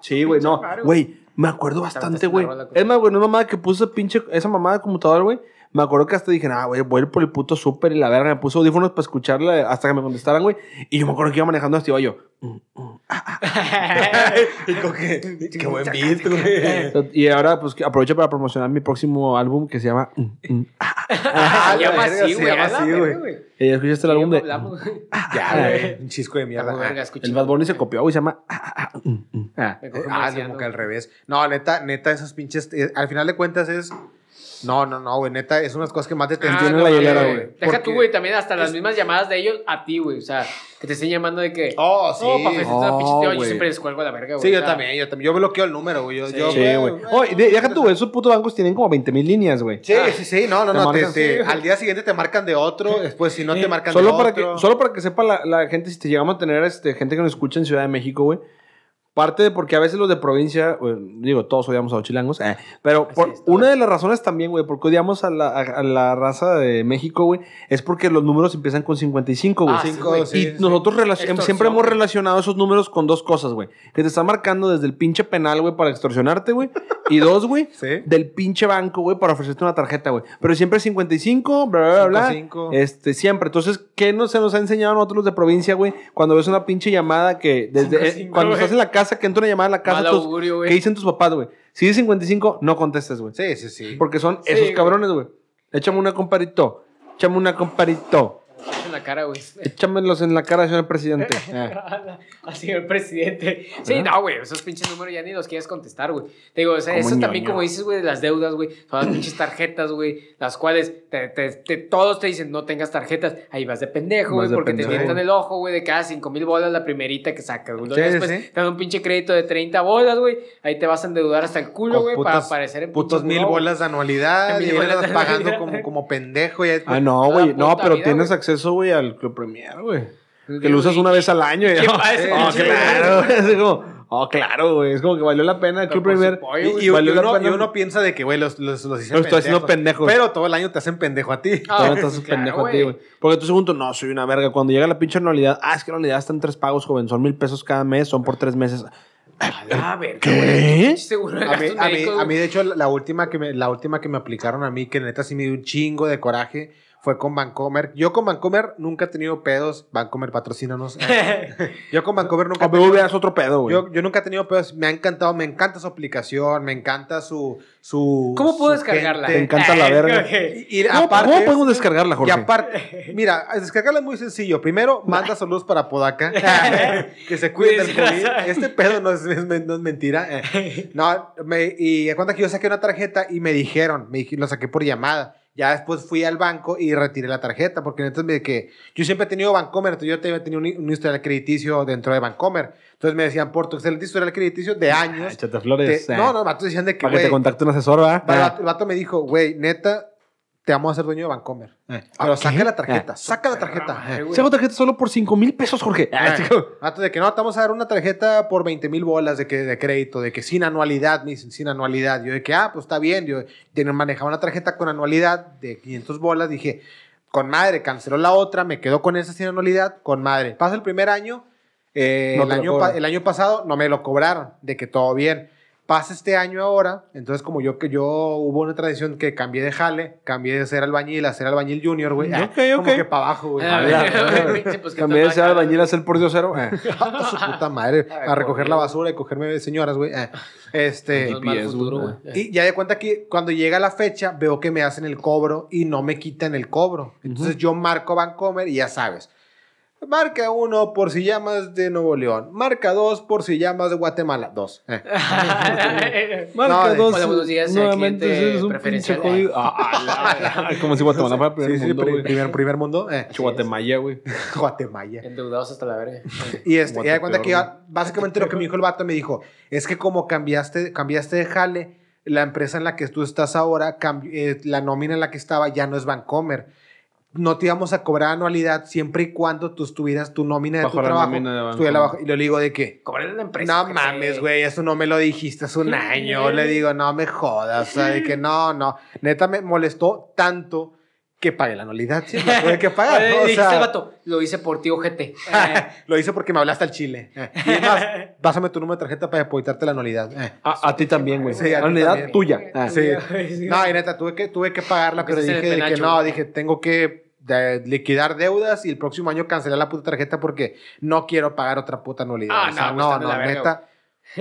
Sí, güey, no. Güey, me acuerdo bastante, güey. Es más, güey, una mamada que puso pinche, esa mamada de computador, güey. Me acuerdo que hasta dije, ah, güey, voy a ir por el puto súper y la verga. Me puse audífonos para escucharla hasta que me contestaran, güey. Y yo me acuerdo que iba manejando hasta iba yo. Y como que, qué buen beat, güey. Y ahora, pues, aprovecho para promocionar mi próximo álbum que se llama. mm, mm. Ah, Se llama así, se güey. llama así, güey. Eh, ¿Escuchaste el álbum de.? Hablamos, güey. Ya, güey. Un chisco de mierda. Ah. El Bad Bunny se copió, güey. Se llama. ah, ah, ah, mm, mm. Ah. Ah, como que al revés. No, neta, neta, esos pinches. eh, al final de cuentas es. No, no, no, güey. Neta, es unas cosas que más te Ah, no, la güey. hielera, güey. Deja Porque- tú, güey, también hasta las es- mismas llamadas de ellos a ti, güey. O sea, que te estén llamando de que. Oh, sí. Oh, Oh, tío, yo siempre les cuelgo a la verga, güey. Sí, yo también, yo también. Yo bloqueo el número, güey. Yo, Sí. yo, Sí, güey. Oh, y de- deja tú, güey, esos putos bancos tienen como 20 mil líneas, güey. Sí, sí, sí. No, no, no. te- marcan. te- Sí. al día siguiente te marcan de otro. Después, si no te marcan Solo de para, otro. que, solo para que sepa la, la gente, si te llegamos a tener este, gente que nos escucha en Ciudad de México, güey. Parte de porque a veces los de provincia, güey, digo, todos odiamos a los chilangos, eh, pero por- es, una de las razones también, güey, porque odiamos a la, a, a la raza de México, güey, es porque los números empiezan con 55, güey. Ah, sí, güey. sí, y sí, nosotros Extorsión, siempre hemos relacionado esos números con dos cosas, güey. Que te están marcando desde el pinche penal, güey, para extorsionarte, güey. Y dos, güey, Sí. del pinche banco, güey, para ofrecerte una tarjeta, güey. Pero siempre 55, bla, bla, bla. Cinco, cinco. Este, siempre. Entonces, ¿qué no se nos ha enseñado a nosotros los de provincia, güey? Cuando ves una pinche llamada que desde... Eh, cuando güey. estás en la casa, que entra una llamada a la casa, Mal tus- augurio, güey. ¿qué dicen tus papás, güey? Si dice 55, no contestes, güey. Sí, sí, sí. Porque son Sí, esos cabrones, güey. Échame una comparito. Échame una comparito. En la cara, güey. Échamelos en la cara, señor presidente. Eh. Así el presidente. Sí, no, güey, esos pinches números ya ni los quieres contestar, güey. Te digo, o sea, eso también, ñoño. como dices, güey, de las deudas, güey, son las pinches tarjetas, güey, las cuales te, te- te- todos te dicen no tengas tarjetas. Ahí vas de pendejo, güey, porque pendejo. te tientan el ojo, güey, de cada 5 mil bolas la primerita que sacas, güey. Sí, después sí. te dan un pinche crédito de 30 bolas, güey. Ahí te vas a endeudar hasta el culo, güey, para aparecer en Putos mil bolas de anualidad y de pagando como, como pendejo. y Ah, no, güey. No, pero tienes güey. Acceso, güey, al Club Premier, güey. Pues, Que lo usas una vez al año. y- ¿Qué pasa, Oh, claro. Es como, oh, claro, güey. Es como que valió la pena el Club Premier. pollo, Y, Valió uno, pena. y uno piensa de que, güey, los, los, los hicieron Los estoy haciendo pendejos. Pero todo el año te hacen pendejo a ti. Ah, pues, estás claro, pendejo a ti, güey. Porque tú segundo, no, soy una verga. Cuando llega la pinche anualidad, ah, es que la anualidad está en tres pagos, joven. Son mil pesos cada mes, son por tres meses. A ver, ¿Qué? Seguro de A mí, gastos a, mí, médicos, a mí, de hecho, la última, que me, la última que me aplicaron a mí, que neta sí me dio un chingo de coraje, fue con Vancomer. Yo con Vancomer nunca he tenido pedos. Vancomer, patrocínanos. Yo con Vancomer nunca BBVA es otro pedo, güey. yo, yo nunca he tenido pedos. Me ha encantado, me encanta su aplicación, me encanta su. su ¿Cómo puedo su descargarla? gente. Te encanta la verga. Y, y ¿Cómo, aparte, cómo podemos descargarla, Jorge? Y aparte, mira, descargarla es muy sencillo. Primero, manda saludos para Podaca. que se cuiden del. COVID. Este pedo no es, es- no es mentira. Eh, No, me, y cuenta que yo saqué una tarjeta y me dijeron, me lo saqué por llamada. Ya después fui al banco y retiré la tarjeta, porque neta me que yo siempre he tenido Bancomer, entonces yo te- tenía un, un historial crediticio dentro de Bancomer. Entonces me decían, por tu excelente historial crediticio de años. Échate te- flores. eh. no, no, vatos decían de que, Para que te contacte un asesor, ¿va? el vato, el vato me dijo, güey, neta, te vamos a hacer dueño de Bancomer. Eh. Pero ¿Ah, saca la tarjeta, saca la tarjeta. Eh. Saco tarjeta solo por 5 mil pesos, Jorge. Ah, Eh, vato de que no, te vamos a dar una tarjeta por 20 mil bolas de, que, de crédito, de que sin anualidad, me dicen, sin anualidad. Yo de que, ah, pues está bien. Yo manejaba una tarjeta con anualidad de 500 bolas. Dije, con madre, canceló la otra, me quedo con esa sin anualidad, con madre. Pasa el primer año, eh, No el año pasado no me lo cobraron, de que todo bien. Pasa este año ahora, entonces como yo que yo hubo una tradición que cambié de jale, cambié de ser albañil a ser albañil junior, güey. Ah, Ok, Como ok. que para abajo, güey. Ah, sí, pues, ¿qué Cambié de ser albañil a ser por diosero. Eh. A su puta madre. A ver, A recoger la basura y cogerme señoras, güey. Eh, Este. No es mal GPS, futuro, güey. Y ya de cuenta que cuando llega la fecha, veo que me hacen el cobro y no me quitan el cobro. Entonces yo marco Vancomer y ya sabes. Marca uno por si llamas de Nuevo León. Marca dos por si llamas de Guatemala. Dos. Eh. Marca No, dos. hola, buenos días, Nuevamente cliente eres un pinche preferencial. jodido. Ah, ah, como si Guatemala fuera primer Sí, sí, mundo, primer, primer mundo. Eh. Guatemala, güey. Guatemala. Endeudados hasta la verga. Y este, y de cuenta que básicamente lo que me dijo el vato me dijo, es que como cambiaste, cambiaste de jale, la empresa en la que tú estás ahora, eh, la nómina en la que estaba ya no es Vancomer. No te íbamos a cobrar anualidad siempre y cuando tú estuvieras tu nómina de Bajo tu la trabajo. nómina de estuviera Vancomer. bajo. Y le digo de que, Cobrarle a la empresa. no mames, güey, eso no me lo dijiste hace un año. Le digo, no me jodas. O sea, de que no, no. Neta me molestó tanto que pagué la anualidad. Sí, tuve que pagar. ¿no? O dijiste sea, al vato, lo hice por ti, ojete. Lo hice porque me hablaste al chile. Eh. Y es más, pásame tu número de tarjeta para depositarte la anualidad. Eh. A, a ti también, güey. Sí, Anualidad tuya. Ah. Sí. No, y neta, tuve que, tuve que pagarla, pero dije de que no, dije, tengo que de- liquidar deudas y el próximo año cancelar la puta tarjeta porque no quiero pagar otra puta anualidad. Ah, O sea, no, pues, no, no, neta.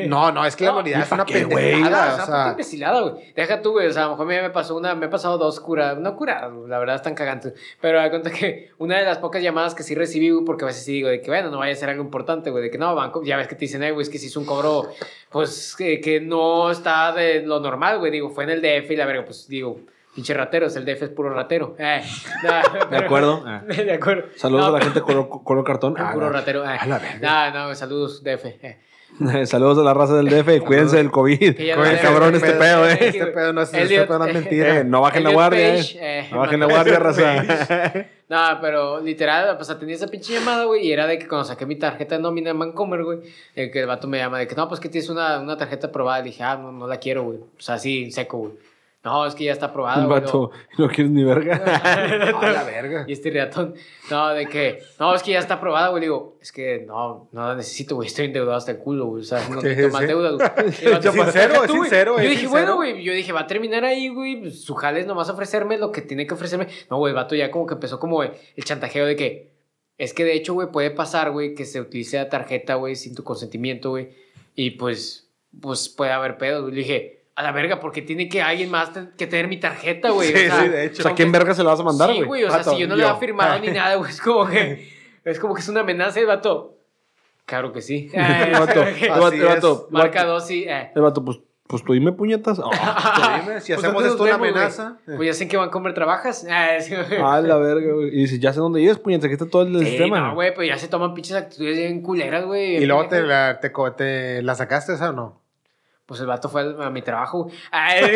No, no, es que la anualidad ¿y es una pendejada. Ah, O sea, sea, puta imbecilada, güey. Deja tú, güey. O sea, a lo mejor a mí me pasó una, me he pasado dos curadas, no güey, la verdad están cagantes. Pero da cuenta que una de las pocas llamadas que sí recibí, güey, porque a veces sí digo de que, bueno, no vaya a ser algo importante, güey, de que no, banco, ya ves que te dicen, eh, güey, es que si hizo un cobro, pues, que, que no está de lo normal, güey, digo, fue en el DF y la verga, pues, digo, pinche rateros, el DF es puro ratero. Eh, no, ¿De acuerdo? Ah. de acuerdo. Saludos No, a la gente color, color cartón. Ah, puro no. ratero. eh. A la verga. No, no, saludos, DF. eh. Saludos a la raza del DF, cuídense del COVID. Que cabrón este pedo, eh. Este pedo no es, este Elliot- pedo no es mentira. Eh, no bajen la guardia, Page, eh. eh, No bajen la guardia, raza. No, pero literal, pues atendí esa pinche llamada, güey, y era de que cuando saqué mi tarjeta de nómina en Vancomer, güey, el que el vato me llama de que no, pues que tienes una, una tarjeta aprobada. Le dije, ah, no, no la quiero, güey. O sea, así, seco, güey. No, es que ya está aprobada, Un güey. vato, no quieres ni verga. A la verga. Y este riatón, no, de que, no, es que ya está aprobada, güey. Le digo, es que no, no la necesito, güey. Estoy endeudado hasta el culo, güey. O sea, no necesito más sí. deudas, güey. El Sincero, "Deja es tú, güey". sincero, Yo dije, sincero. bueno, güey. Yo dije, va a terminar ahí, güey. pues, Su jale es nomás ofrecerme lo que tiene que ofrecerme. No, güey, el vato ya como que empezó como el chantajeo de que, es que de hecho, güey, puede pasar, güey, que se utilice la tarjeta, güey, sin tu consentimiento, güey. Y pues, pues puede haber pedos, güey. Le dije, a la verga, porque tiene que alguien más te- que tener mi tarjeta, güey. Sí, o sea, sí, de hecho. O sea, ¿quién verga se la vas a mandar, Sí, güey? güey, o sea, Vato, si yo no le he yo. firmado ni nada, güey, es como que es como que es una amenaza el vato. Claro que sí. El vato, el vato, el vato, el Marca dos y eh. el vato, pues, pues tú dime puñetas. Ah, Dime, si Pues hacemos esto una vemos, güey. amenaza. Pues ya sé en qué Vancomer trabajas. Ah, sí, güey. a la verga, güey. Y dice, ya sé dónde vives, puñetas, aquí está todo el Sí, sistema. no, güey, pues ya se toman pinches actitudes bien culeras, güey. Y luego te la, te, co- te la sacaste esa o no? Pues el vato fue a mi trabajo. Ay,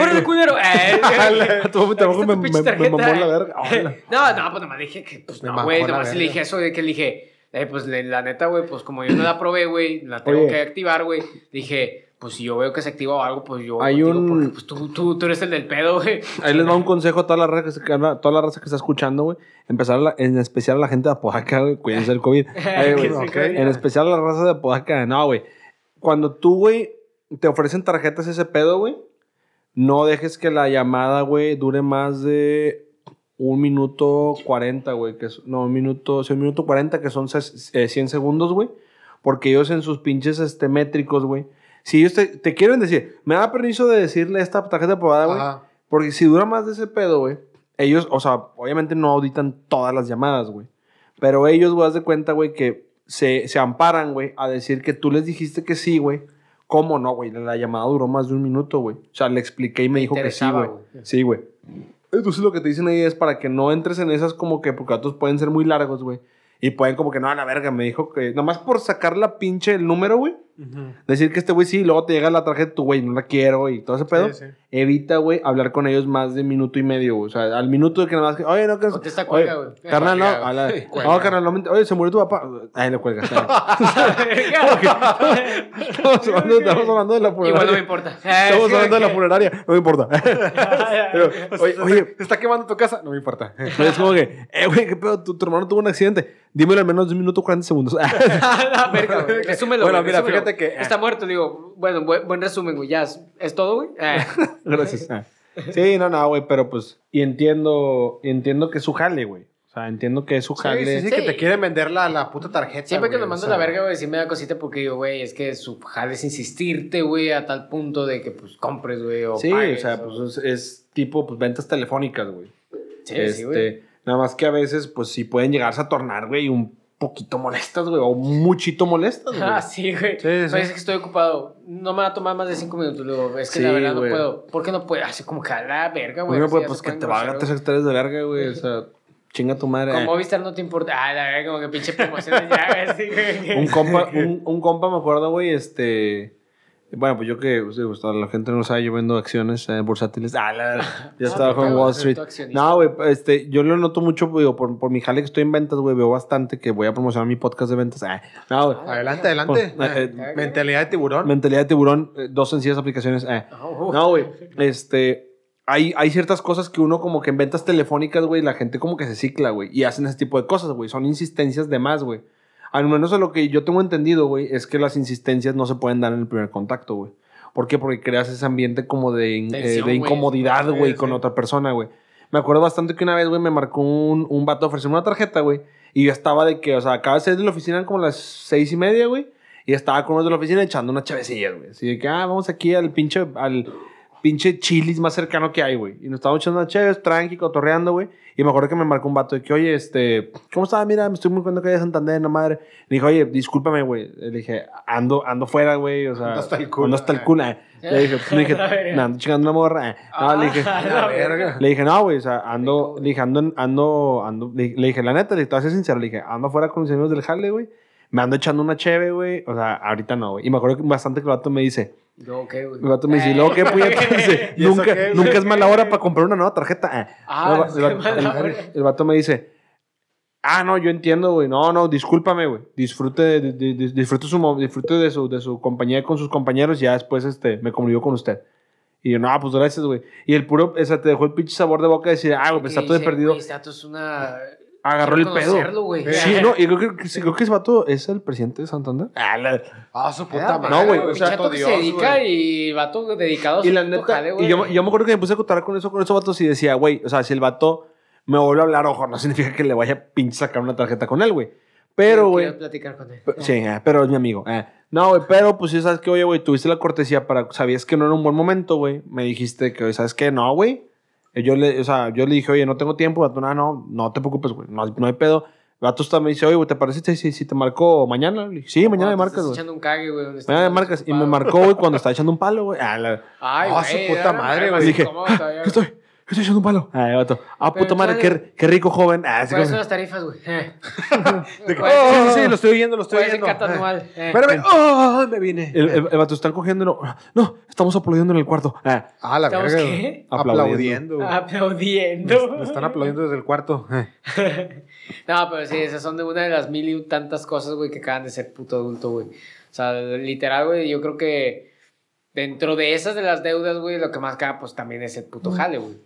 ¡Órale, culero! Ay, A tu trabajo me, me, mamó la verga. No, no, pues nomás dije que, pues no, güey, nomás le dije eso de que le dije, eh, pues la neta, güey, pues como yo no la probé, güey, la tengo que activar, güey. Dije, pues si yo veo que se activa o algo, pues yo Hay un- porque pues tú, tú, tú eres el del pedo, güey. Ahí les va un consejo a toda la raza que, se- toda la raza que está escuchando, güey. Empezar a la- en especial a la gente de Apodaca, güey. Cuídense del COVID. Güey, Que se ok. cae. En especial a la raza de Apodaca. No, güey. Cuando tú, güey, te ofrecen tarjetas ese pedo, güey, no dejes que la llamada, güey, dure más de un minuto cuarenta, güey. Que es, no, un minuto, sí, un minuto cuarenta, que son ses- eh, 100 segundos, güey. Porque ellos en sus pinches este, métricos, güey. Si ellos te, te quieren decir, me da permiso de decirle esta tarjeta aprobada, güey. Porque si dura más de ese pedo, güey, ellos, o sea, obviamente no auditan todas las llamadas, güey. Pero ellos, güey, haz de cuenta, güey, que se, se amparan, güey, a decir que tú les dijiste que sí, güey. ¿Cómo no, güey? La llamada duró más de un minuto, güey. O sea, le expliqué y me dijo que sí, güey. Sí, güey. Entonces lo que te dicen ahí es para que no entres en esas como que, porque otros pueden ser muy largos, güey. Y pueden como que, no, a la verga, me dijo que... Nomás por sacar la pinche el número, güey. Decir que este güey sí, y luego te llega la tarjeta, tu güey, no la quiero y todo ese pedo. Sí, sí. Evita, güey, hablar con ellos más de minuto y medio, güey. O sea, al minuto de que nada más que, oye, no, que Contesta, oye, cuelga, güey. Carnal, no, a la- no, carnal, no, oye, se murió tu papá. Ahí le cuelgas. estamos, hablando, estamos hablando de la funeraria. Igual no me importa. Estamos hablando de la funeraria, no me importa. Pero, oye, oye, ¿Se está quemando tu casa? No me importa. es como que, eh, güey, qué pedo, tu, tu hermano tuvo un accidente. Dímelo en menos de un minuto 40 segundos. verga, güey. Resúmelo, Bueno, mira, fíjate que- Está muerto, digo. Bueno, buen, resumen, güey. Ya, ¿es, es todo, güey? Gracias. Sí, no, no, güey, pero pues, y entiendo, y entiendo que es su jale, güey. O sea, entiendo que es su Sí, jale. sí, sí, que te quieren vender la, la puta tarjeta. Siempre que güey, o mando a sea. la verga, güey, sí me da cosita porque digo, güey, es que su jale es insistirte, güey, a tal punto de que, pues, compres, güey, o Sí, pagues, o sea, o- pues es, es tipo pues, ventas telefónicas, güey. Sí, este, sí, güey. Nada más que a veces, pues sí pueden llegarse a tornar, güey, un poquito molestas, güey, o muchito molestas, güey. Ah, sí, güey. Sí, es que estoy ocupado. No me va a tomar más de cinco minutos. Luego, es que Sí, la verdad no puedo. ¿Por qué no puedo? Así como que a la verga, güey. Bueno, así pues, que te valga groseros. tres hectáreas de verga, güey. O sea, chinga tu madre. Con Movistar no te importa. Ah, la verga, como que pinche promociones ya, güey. un compa, un, un compa me acuerdo, güey, este... Bueno, pues yo que, o sea, pues, la gente no sabe, yo vendo acciones eh, bursátiles. Ah, la verdad. Yo Ah, trabajo en Wall Street. No, güey, este, yo lo noto mucho, digo, por, por mi jale que estoy en ventas, güey, veo bastante que voy a promocionar mi podcast de ventas. Ah, no, güey. Adelante, adelante. Pues, eh, eh, Mentalidad de tiburón. Mentalidad de tiburón, eh, dos sencillas aplicaciones. eh. Oh, No, güey. Este. Hay, hay ciertas cosas que uno, como que en ventas telefónicas, güey, la gente como que se cicla, güey. Y hacen ese tipo de cosas, güey. Son insistencias de más, güey. Al menos a lo que yo tengo entendido, güey, es que las insistencias no se pueden dar en el primer contacto, güey. ¿Por qué? Porque creas ese ambiente como de, in- eh, de incomodidad, güey, sí. con otra persona, güey. Me acuerdo bastante que una vez, güey, me marcó un, un vato ofrecerme una tarjeta, güey. Y yo estaba de que, o sea, acaba de salir de la oficina como a las seis y media, güey. Y estaba con unos de la oficina echando unas chavecillas, güey. Así de que, ah, vamos aquí al pinche, al pinche chilis más cercano que hay, güey. Y nos estábamos echando chaves, tranqui, cotorreando, güey. Y me acuerdo que me marcó un vato de que, oye, este, ¿cómo estás? Mira, me estoy muy contento que haya Santander, no madre. Le dije, oye, discúlpame, güey. Le dije, ando, ando fuera, güey. O sea, Ando hasta el culo. Ando hasta el culo. eh. Le dije, le dije. "Nah, ando chingando una morra. eh". No, le dije, Ah, La verga. le dije, no, güey, o sea, ando, le dije, ando, ando, ando, le, le dije, la neta, le estaba ser sincero, le dije, ando afuera con mis amigos del jale, güey. Me ando echando una cheve, güey. O sea, ahorita no, güey. Y me acuerdo que bastante que el vato me dice, luego, ¿qué, güey? el vato me dice, ¿y luego qué, puñeta? Dice, ¿Y eso nunca, qué, nunca es mala hora para comprar una nueva tarjeta. Ah, Ah, el, va- sí, el vato me dice, ah, no, yo entiendo, güey. No, no, discúlpame, güey. Disfrute, de, de- de- disfrute, su, disfrute de, su, de su compañía con sus compañeros y ya después este, me comunico con usted. Y yo, no, pues gracias, güey. Y el puro, o sea, te dejó el pinche sabor de boca de decir, ah, güey, pues está todo perdido. Este vato es una... Agarró el pedo. güey. Sí, no, y creo que, sí, creo que ese vato es el presidente de Santander. Ah, la- Ah, su puta Era, madre. No, güey, un o sea, que Dios, se dedica y vato dedicado a Y su la neta, jale, y yo, yo me acuerdo que me puse a contar con eso, con esos vatos y decía, güey, o sea, si el vato me vuelve a hablar, ojo, no significa que le vaya a pinche sacar una tarjeta con él, güey. Pero, güey, Quiero platicar con él. Sí, eh, pero es mi amigo. eh. No, güey, pero pues sí sabes que, oye, güey, tuviste la cortesía para. Sabías que no era un buen momento, güey. Me dijiste que, ¿sabes qué? No, güey. Eh, Yo le, o sea, yo le dije, oye, no tengo tiempo, vato, nada, no, no te preocupes, güey. No, no hay pedo. El vato está, me dice, oye, güey, ¿te parece si, si, si te marco mañana? Le dije, sí, mañana me marcas, güey. echando un cague, güey. Mañana me marcas. Y me marcó, güey, cuando estaba echando un palo, güey. Ah, la- Ay, Ah, güey. su puta madre, güey. dije, ¿qué estoy? ¿Qué estoy echando un palo? Ah, el vato. Ah, puta madre, ¿cuál- qué, qué rico, joven. Ah, así ¿Cuáles como- son las tarifas, güey? Eh. De que, Pues, oh, sí, sí, sí, lo estoy oyendo, lo estoy ¿Cuál es el oyendo. cata Eh. anual? Eh. Espérame. Oh, me vine. el, el, el vato están cogiendo. y No, no, estamos aplaudiendo en el cuarto. Ah, Ah, la ¿Estamos verga. qué? Aplaudiendo. Aplaudiendo. güey. Aplaudiendo. Me están aplaudiendo desde el cuarto. Eh. No, pero sí, esas son de una de las mil y tantas cosas, güey, que acaban de ser puto adulto, güey. O sea, literal, güey, yo creo que dentro de esas de las deudas, güey, lo que más caga, pues también es el puto jale, güey.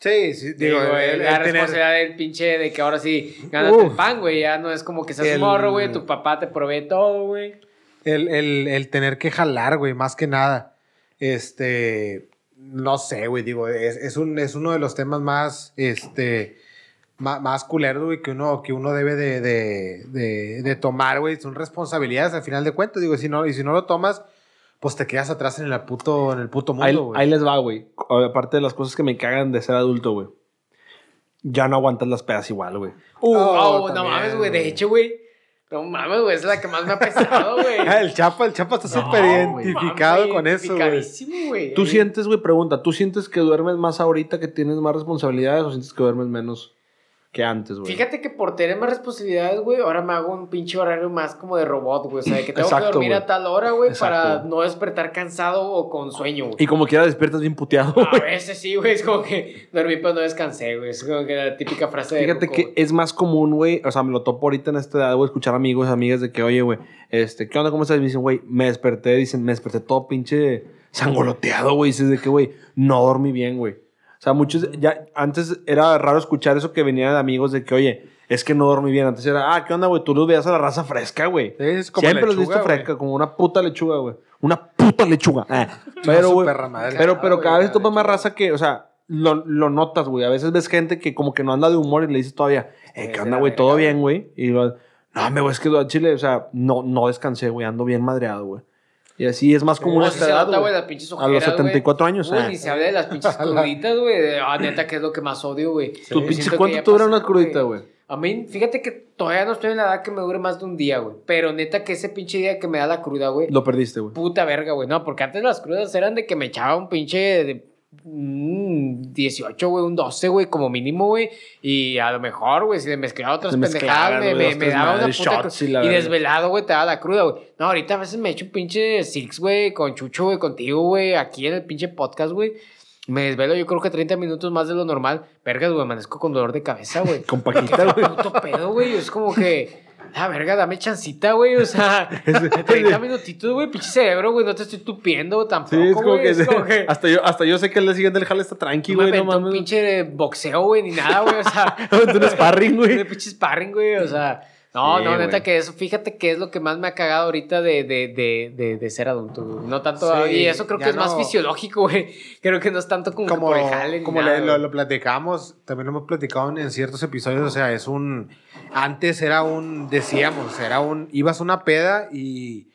Sí, sí, Digo, digo, el, la el tener- responsabilidad del pinche de que ahora sí ganas el pan, güey. Ya no es como que seas El- morro, güey. Tu papá te provee todo, güey. el, el, el tener que jalar, güey, más que nada. Este, no sé, güey, digo, es, es, un, es uno de los temas más, este, más, más culeros, güey, que uno, que uno debe de, de, de, de tomar, güey. Son responsabilidades al final de cuentas, digo, si no, y si no lo tomas, pues te quedas atrás en el puto, en el puto Ahí, mundo, güey. ahí les va, güey. Aparte de las cosas que me cagan de ser adulto, güey. Ya no aguantas las pedas igual, güey. Uh, Oh, oh, no mames, güey. De hecho, güey. No mames, güey. Es la que más me ha pesado, güey. El Chapa, el Chapa está No, súper identificado Mames, con eso, güey. ¿Tú sientes, güey, pregunta, ¿tú sientes que duermes más ahorita que tienes más responsabilidades o sientes que duermes menos que antes, güey? Fíjate que por tener más responsabilidades, güey, ahora me hago un pinche horario más como de robot, güey. O sea, que tengo Exacto, que dormir a tal hora, güey, para no despertar cansado o con sueño, güey. Y como quiera despiertas bien puteado, A veces sí, güey, es como que dormí pero no descansé, güey. Es como que la típica frase de. Fíjate que es más común, güey. O sea, me lo topo ahorita en esta edad, güey, escuchar amigos, amigas de que, oye, güey, este, ¿qué onda? ¿Cómo estás? Y me dicen, güey, me desperté, dicen, me desperté todo pinche sangoloteado, güey. Dices de que, güey, no dormí bien, güey. O sea, muchos, ya, antes era raro escuchar eso que venía de amigos de que, oye, es que no dormí bien. Antes era, ah, ¿qué onda, güey? Tú los veías a la raza fresca, güey. Sí, es como Siempre los lechuga, viste güey. fresca, como una puta lechuga, güey. Una puta lechuga. Ah, pero, güey. Pero, pero güey, cada vez la topas más raza que, o sea, lo, lo notas, güey. A veces ves gente que como que no anda de humor y le dices todavía, eh, ¿qué onda, güey? ¿Todo bien, güey? Y lo, no, me güey, es que al chile, o sea, no, no descansé, güey. Ando bien madreado, güey. Y así es más común esta edad, A los 74 años, Uy, ah. ni se habla de las pinches cruditas, güey. Ah, neta, que es lo que más odio, güey. ¿Tu pinche cuánto te dura una crudita, güey? A mí, fíjate que todavía no estoy en la edad que me dure más de un día, güey. Pero neta que ese pinche día que me da la cruda, güey. Lo perdiste, güey. Puta verga, güey. No, porque antes las crudas eran de que me echaba un pinche de mm, 18, güey, un 12, güey, como mínimo, güey. Y a lo mejor, güey, si le mezclaba otras pendejadas, me, me, daba una puta y desvelado, güey, te daba la cruda, güey. No, ahorita a veces me echo un pinche Six, güey, con Chucho, güey, contigo, güey, aquí en el pinche podcast, güey. Me desvelo yo creo que 30 minutos más de lo normal. Vergas, güey, amanezco con dolor de cabeza, güey. Con Paquita, güey. Puto pedo, güey. Es como que. La verga, dame chancita, güey. O sea, 30 minutitos, güey. Pinche cerebro, güey. No te estoy tupiendo tampoco. Sí, es como, güey. que, Es como que. hasta, yo, hasta yo sé que el siguiente el jale está tranqui, No me güey. No inventó un mames. pinche boxeo, güey, ni nada, güey. O sea, un sparring, un güey. pinche sparring, güey. O sea, no, Sí, no, neta que eso, fíjate que es lo que más me ha cagado ahorita de, de, de, de, de ser adulto. No tanto. Sí, y eso creo que es más fisiológico, güey. Creo que no es tanto como, como, por el jale como nada, le- güey. lo, lo platicamos, también lo hemos platicado en, en ciertos episodios, o sea, es un, antes era un, decíamos, era un, ibas a una peda y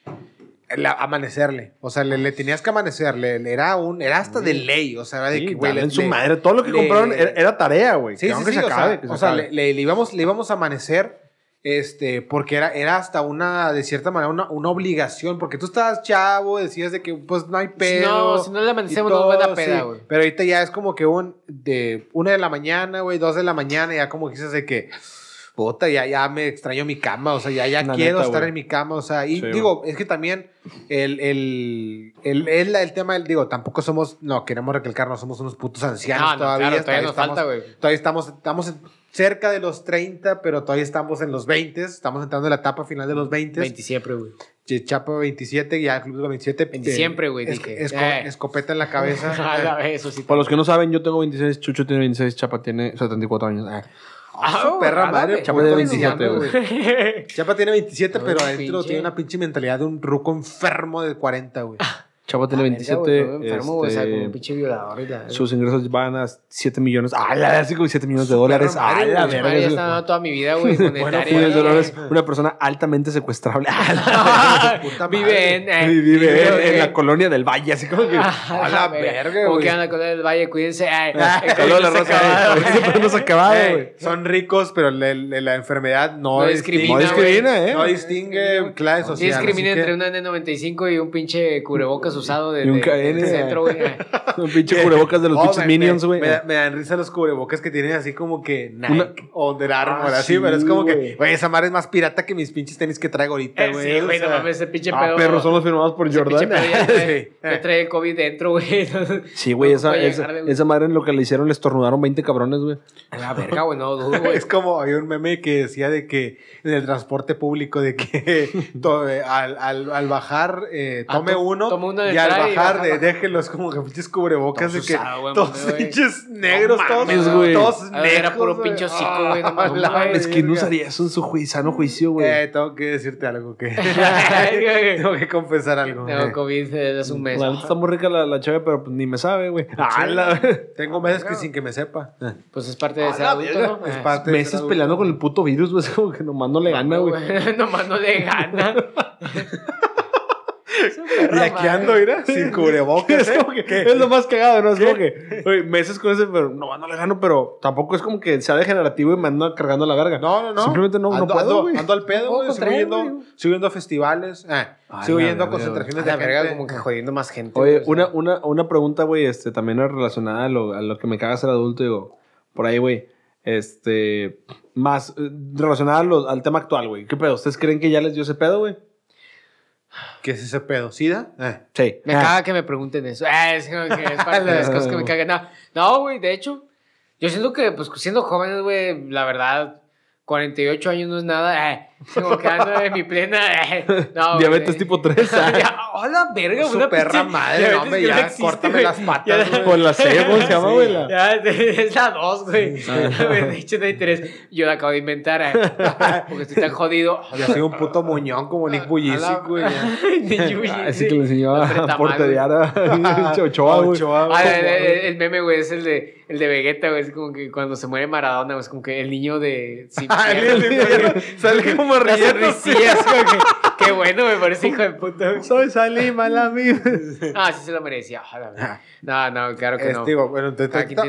la- amanecerle, o sea, le, le tenías que amanecerle, le- era un, era hasta de ley, o sea, era de Sí, que, güey, en su madre. Todo lo que le- compraron era, era tarea, güey. Sí, Que sí, sí, se o acabe, sea, que se o sea, le íbamos, le íbamos a amanecer, este, porque era, era hasta una, de cierta manera, una, una obligación, porque tú estabas chavo, decías de que, pues, no hay Si pedo. no, si no le amanecemos, no todo, es buena peda, sí. güey. Pero ahorita ya es como que un, de una de la mañana, güey, dos de la mañana, ya como que dices de que, puta, ya, ya me extraño mi cama, o sea, ya, ya La quiero neta, estar güey. en mi cama, o sea, y Sí, digo, es que también el, el, el, el, el tema, del- digo, tampoco somos, no, queremos recalcar, no somos unos putos ancianos No, no, todavía. claro, todavía nos estamos, falta, güey. Todavía estamos, estamos en- cerca de los 30, pero todavía estamos en los 20, estamos entrando en la etapa final de los 20. 20 siempre, güey. Chapa 27, ya Club de los 27. 20 eh, siempre, güey, es- esco- Eh. Escopeta en la cabeza. A la vez, eso sí. Para los que no saben, yo tengo 26, Chucho tiene 26, Chapa tiene 74 años. Ah. Ah, su perra madre. Chapa puto 27, enseñando, güey. Chapa tiene 27, No, pero adentro pinche. tiene una pinche mentalidad de un ruco enfermo de 40, güey. Chapa tiene verga, 27. güey, todo enfermo, güey, o sea, como un este, pinche violador y la... sus ingresos van a 7 millones. ¡Ah, la así como 7 millones de dólares! ¡Ah, la verga! Ya es- está dando toda mi vida, güey, millones de dólares. Una persona altamente secuestrable. ¡Ah, Puta madre. Vive en... la- eh, vive en, en la colonia del Valle, así como que. A la verga, Como güey. que anda con el Valle, cuídense. Ay, el la COVID no se rosa, no se güey. son ricos, pero la, la- la enfermedad no, discrimina, No discrimina, ¿eh? No distingue clase social. discrimina entre un N95 y un pinche cubrebocas usado de, un de- KN, centro, güey. Un pinche cubrebocas de los pinches me- minions, me- güey. Me, da- me dan risa los cubrebocas que tienen así como que Nike Una- o Under Armour, Ah, así, sí, pero es como que, güey, esa madre es más pirata que mis pinches tenis que traigo ahorita, Eh, güey. Sí, güey, no mames, ese pinche Ah, pedo. perros son los firmados por Jordan. pedo ya trae, Sí. trae el COVID dentro, güey. Sí, güey, No esa, esa, esa madre en lo que le hicieron le estornudaron 20 cabrones, güey. A la verga, güey, no dudo, güey. Es como hay un meme que decía de que en el transporte público de que eh, al, al, al bajar eh, Ah, tome to- uno tome uno de y al bajar baja, de, déjenlos como que pinches cubrebocas de que todos pinches negros, No todos, todos ver, era negros, puro pinche hocico, güey, no mames, Ah, güey. Es que no usaría eso en su ju- sano juicio, güey. Eh, tengo que decirte algo que tengo que confesar algo. Tengo COVID desde hace un mes. Está muy rica la, la chave, pero pues, ni me sabe, güey. Ah, la- Tengo meses que sin que me sepa. Pues es parte de ser la adulto, ¿no? es parte de ser Meses peleando con el puto virus, güey. Es como que nomás no le gana, güey. Nomás no le gana. Y aquí ando, mira, sin cubrebocas. Es ¿eh? como que es lo más cagado, ¿no? Es como que, güey, meses con ese, pero no, no le gano, pero tampoco es como que sea degenerativo y me ando cargando la verga. No, no, no. Simplemente no, no ando, puedo, ando, al pedo, No güey. Sigo yendo, sigo yendo a festivales. eh, Ay, sigo yendo a concentraciones de verga, como que jodiendo más gente. Oye, sea. una, una, una pregunta, güey, este, también relacionada a lo, a lo que me caga ser adulto, digo, por ahí, güey, este, más eh, lo- al tema actual, güey. ¿Qué pedo? ¿Ustedes creen que ya les dio ese pedo, güey? ¿Qué es ese pedo? ¿Sida? Eh. Sí. Me Ah. caga que me pregunten eso. Ah, es como que es parte de las cosas que me cagan. No, No, güey, de hecho, yo siento que, pues, siendo jóvenes, güey, la verdad, 48 años no es nada. Eh, como que ando en mi plena. eh, no, Diabetes güey. tipo 3. Ya, Hola, verga, Su una perra pinche madre, no, hombre, ya, existe, córtame güey. las patas, güey. Con la C, ¿cómo se llama, güey? La- Ya, es la 2, güey. De hecho, no hay 3. Yo la acabo de inventar, eh, porque estoy tan jodido. Yo soy un puto muñón como Nick Bujicic, güey. ya. Ah, Ese que le enseñó a porterear a Ochoa, güey. Ah, el meme, güey, es el de, el de Vegeta, güey. Es como que cuando se muere Maradona, güey, es como que el niño de. Sin Ah, el piernas, niño de- güey. sale como riendo. como que, Qué bueno, me parece hijo de puta. Soy Salima, la mía. Ah, sí se lo merecía. güey. No, no, claro que no. digo, bueno, te, ahorita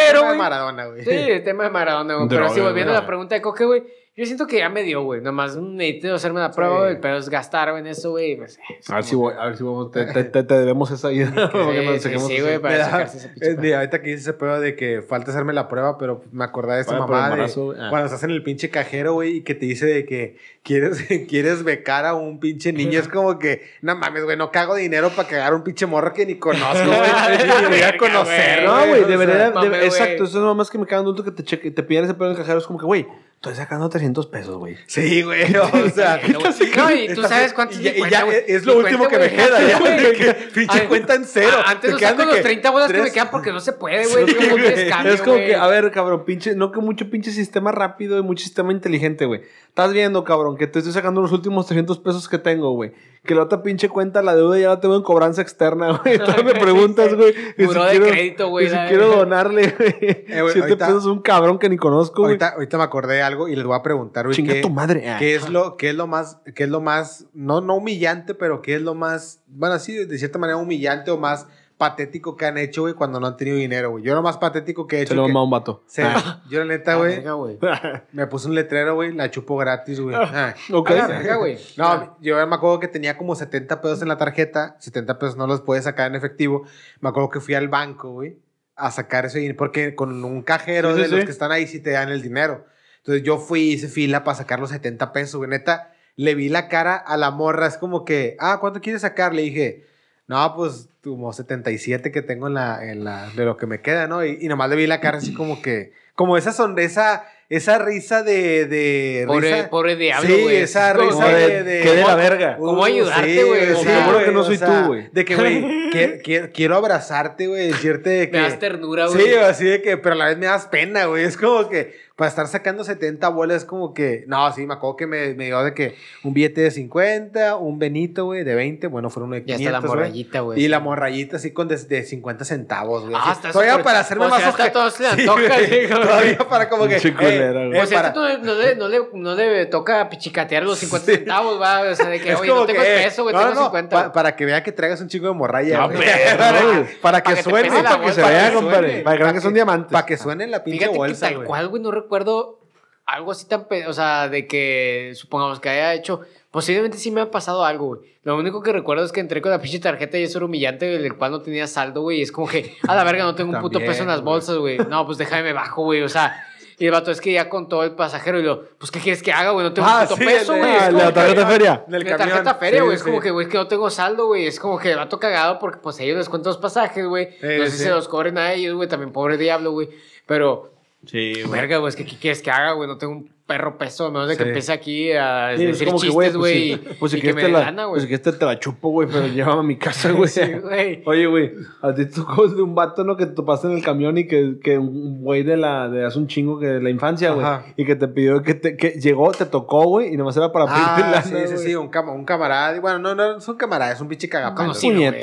el Pero, tema de Maradona, güey. Sí, el tema de Maradona, güey. Pero sí, volviendo a la pregunta de Coque, güey. Yo siento que ya me dio, güey. Nomás necesito hacerme la prueba, Sí. Pero es gastar, güey, en eso, güey. pues, es A ver si voy, a ver si vamos, te, te, te- te debemos esa idea. Para que nos Sí, sí, saquemos sí, eso. güey, para da- sacarse ese pinche es de ahorita que hice ese pedo de que falta hacerme la prueba, pero me acordé de esta mamá de embarazo. Ah. cuando estás en el pinche cajero, güey, y que te dice de que quieres, quieres becar a un pinche niño. Es como que, no mames, güey, no cago dinero para cagar a un pinche morro que ni conozco, güey. ni voy a conocer, güey. No, güey. debería. exacto, esas mamás que me cagan adulto que te piden ese pedo en el cajero. Es como que, güey, estoy sacando 300 pesos, güey. Sí, güey, o sea. No, y tú sabes cuánto y y ya es lo último que me queda, ya, pinche cuenta en cero. Antes Te no quedan saco los que 30 bolas que me quedan porque no se puede, güey. Es como un Sí, descambio, es como güey. que, a ver, cabrón, pinche, no que mucho pinche sistema rápido y mucho sistema inteligente, güey. Estás viendo, cabrón, que te estoy sacando los últimos 300 pesos que tengo, güey. Que la otra pinche cuenta, la deuda ya la tengo en cobranza externa, güey. Entonces me preguntas, güey. si de quiero- crédito, güey, Si quiero donarle, güey. Eh, güey, Siete ahorita- pesos a un cabrón que ni conozco, güey. Ahorita, ahorita me acordé de algo y les voy a preguntar, güey. Chinga ¿qué- tu madre. ¿Qué es lo, qué es lo más, qué es lo más, no, no humillante, pero qué es lo más, bueno, sí, de cierta manera humillante o más patético que han hecho, güey, cuando no han tenido dinero, güey? Yo lo más patético que he Se hecho. lo que- mamá un vato. Sí, Ah. yo la neta, Ah, güey, me puse un letrero, güey, la chupo gratis, güey. Ah. Ok. A la verga, güey. No, yo me acuerdo que tenía como 70 pesos en la tarjeta, 70 pesos no los puedes sacar en efectivo. Me acuerdo que fui al banco, güey, a sacar ese dinero, porque con un cajero Sí, sí, de los sí. que están ahí sí te dan el dinero. Entonces yo fui, hice fila para sacar los 70 pesos, güey. Neta, le vi la cara a la morra. Es como que, ah, ¿cuánto quieres sacar? Le dije, no, pues como 77 que tengo en la, en la, de lo que me queda, ¿no? Y, y nomás le vi la cara así como que, como esa sonrisa, esa risa de, de Pobre, risa. pobre diablo, Sí, güey. esa risa de, de- que de la verga. ¿Cómo ayudarte, sí, güey? Sí, seguro que no o soy sea, tú, güey. De que, güey, que- que- quiero abrazarte, güey, decirte de que... Me das ternura, güey. Sí, así de que, pero a la vez me das pena, güey. Es como que para estar sacando 70 bolas es como que, no, sí, me acuerdo que me, me dio de que un billete de 50, un Benito, güey, de 20, bueno, fueron uno de Ya 500, está la güey. morrayita, güey. Y la morrayita así con de, de 50 centavos, güey. Ah, Todavía para hacerme o más sea, hasta oje- le antoja, Todavía para como que... Pinche eh, güey. O sea, para- esto no, le- no, le, no, le, no le toca pichicatear los 50 centavos, va. O sea, de que, Es oye, no tengo que, eh, peso, güey, no, tengo no, no, 50. pa- para que vea que traigas un chingo de morralla. No, güey. pero, para, güey. para que Para suene. para que bolsa, se vea, para que compadre. suene. Para que vean que son diamantes. Para que suene en la pinche Fíjate que bolsa, tal güey. cual, güey, no recuerdo algo así tan... O sea, de que supongamos que haya hecho... Posiblemente sí me ha pasado algo, güey. Lo único que recuerdo es que entré con la pinche tarjeta y eso era humillante, el cual no tenía saldo, güey. Y es como que, a la verga, no tengo un puto También, peso en las güey. bolsas, güey. No, pues déjame me bajo, güey. O sea... Y el vato es que ya con todo el pasajero y lo, pues, ¿qué quieres que haga, güey? No tengo Ah, sí, peso, güey. Ah, la que- tarjeta feria. De camión. tarjeta feria, Sí, güey. es sí. como que, güey, es que no tengo saldo, güey. Es como que el vato cagado porque, pues, ellos les cuentan los pasajes, güey. Sí, no sé si se los cobren a ellos, güey. También pobre diablo, güey. Pero, Sí, verga, güey, es que ¿qué quieres que haga, güey? No tengo un perro peso, menos de que Sí. empiece aquí a Sí, decir como chistes, güey, pues güey. sí, pues si que me te la, lana, pues güey. si quieres te, te la chupo, güey, pero llévame a mi casa, güey. Oye, güey, a ti tocó de un vato, ¿no? Que te topaste en el camión y que, que un güey de la, de hace un chingo que de la infancia, güey. Y que te pidió que te, que llegó, te tocó, güey, y nomás era para pedirte Ah, lana, sí, sí, sí, un, cama- un camarada. Bueno, no, no, es un camarada, es un pinche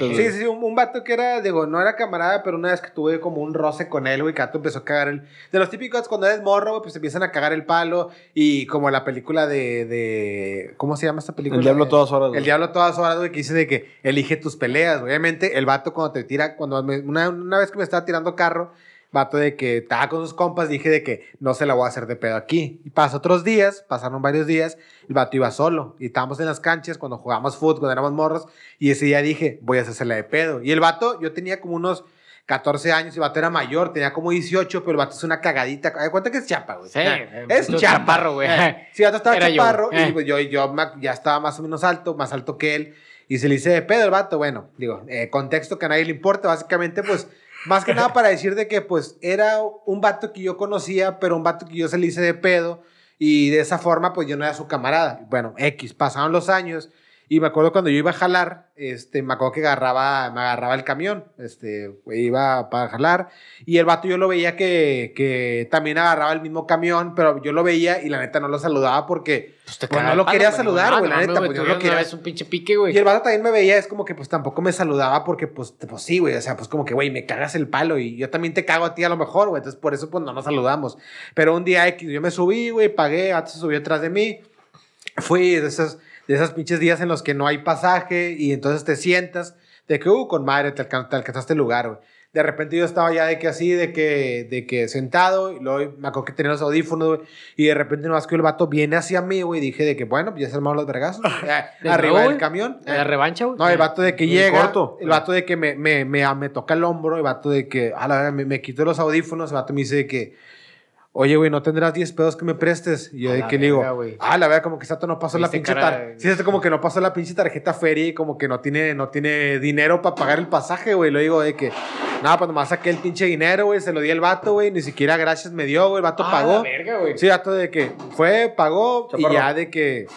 güey. Sí, sí, sí, un, un vato que era, digo, no era camarada, pero una vez que tuve como un roce con él, güey, que empezó a cagar el... De los típicos, cuando eres morro, güey, pues empiezan a cagar el palo y como la película de... de ¿Cómo se llama esta película? El diablo De- todas horas, güey. El diablo todas horas, güey, que dice de que elige tus peleas. Obviamente, el vato cuando te tira, cuando me- una, una vez que me estaba tirando carro, vato de que estaba con sus compas, dije de que no se la voy a hacer de pedo aquí. Y pasó otros días, pasaron varios días, el vato iba solo. Y estábamos en las canchas cuando jugábamos fútbol, cuando éramos morros, y ese día dije, voy a hacerla de pedo. Y el vato, yo tenía como unos 14 años, y el vato era mayor, tenía como 18, pero el vato es una cagadita. Hay cuenta que es chapa, güey. Sí, Eh, es chaparro, güey. Eh, Sí, el vato estaba Era yo, chaparro, eh. y pues yo, yo ya estaba más o menos alto, más alto que él. Y se le hice de pedo el vato. Bueno, digo, eh, contexto que a nadie le importa. Básicamente, pues, más que nada para decir de que, pues, era un vato que yo conocía, pero un vato que yo se le hice de pedo. Y de esa forma, pues, yo no era su camarada. Bueno, X, pasaron los años. Y me acuerdo cuando yo iba a jalar, este, me acuerdo que agarraba, me agarraba el camión, este, iba para jalar, y el vato yo lo veía que, que también agarraba el mismo camión, pero yo lo veía y la neta no lo saludaba porque Pues te Pues no el lo palo, quería güey. saludar, No, güey, la no, neta, güey, pues yo no una quería- vez un pinche pique, güey. Y el vato también me veía, es como que pues tampoco me saludaba porque pues, pues sí, güey, o sea, pues como que, güey, me cagas el palo y yo también te cago a ti a lo mejor, güey, entonces por eso pues no nos saludamos. Pero un día X, yo me subí, güey, pagué, Vato se subió atrás de mí, fui de esos, de esos pinches días en los que no hay pasaje y entonces te sientas de que, uh, con madre, te, alcan- te alcanzaste el lugar, güey. De repente yo estaba ya de que así, de que, de que sentado, y luego me acuerdo que tenía los audífonos, güey, y de repente nomás que el vato viene hacia mí, güey, y dije de que, bueno, pues ya se armaron los vergazos, eh, ¿De arriba nuevo, del camión. ¿En la eh, revancha, güey? no, el vato de que llega, corto. el vato de que me, me, me, me toca el hombro, el vato de que, a la verdad, me, me quito los audífonos, el vato me dice de que, oye, güey, ¿no tendrás 10 pedos que me prestes? Y yo de que le digo, ah, la verdad, como que Sato no pasó la pinche tarjeta. Sí, es como que no pasó la pinche tarjeta feria y como que no tiene, no tiene dinero para pagar el pasaje, güey. Lo digo de que, nada, pues nomás saqué el pinche dinero, güey, se lo di al vato, güey, ni siquiera gracias me dio, güey, el vato Ah, pagó. la verga. Sí, vato de que fue, pagó Chaparro. y ya de que.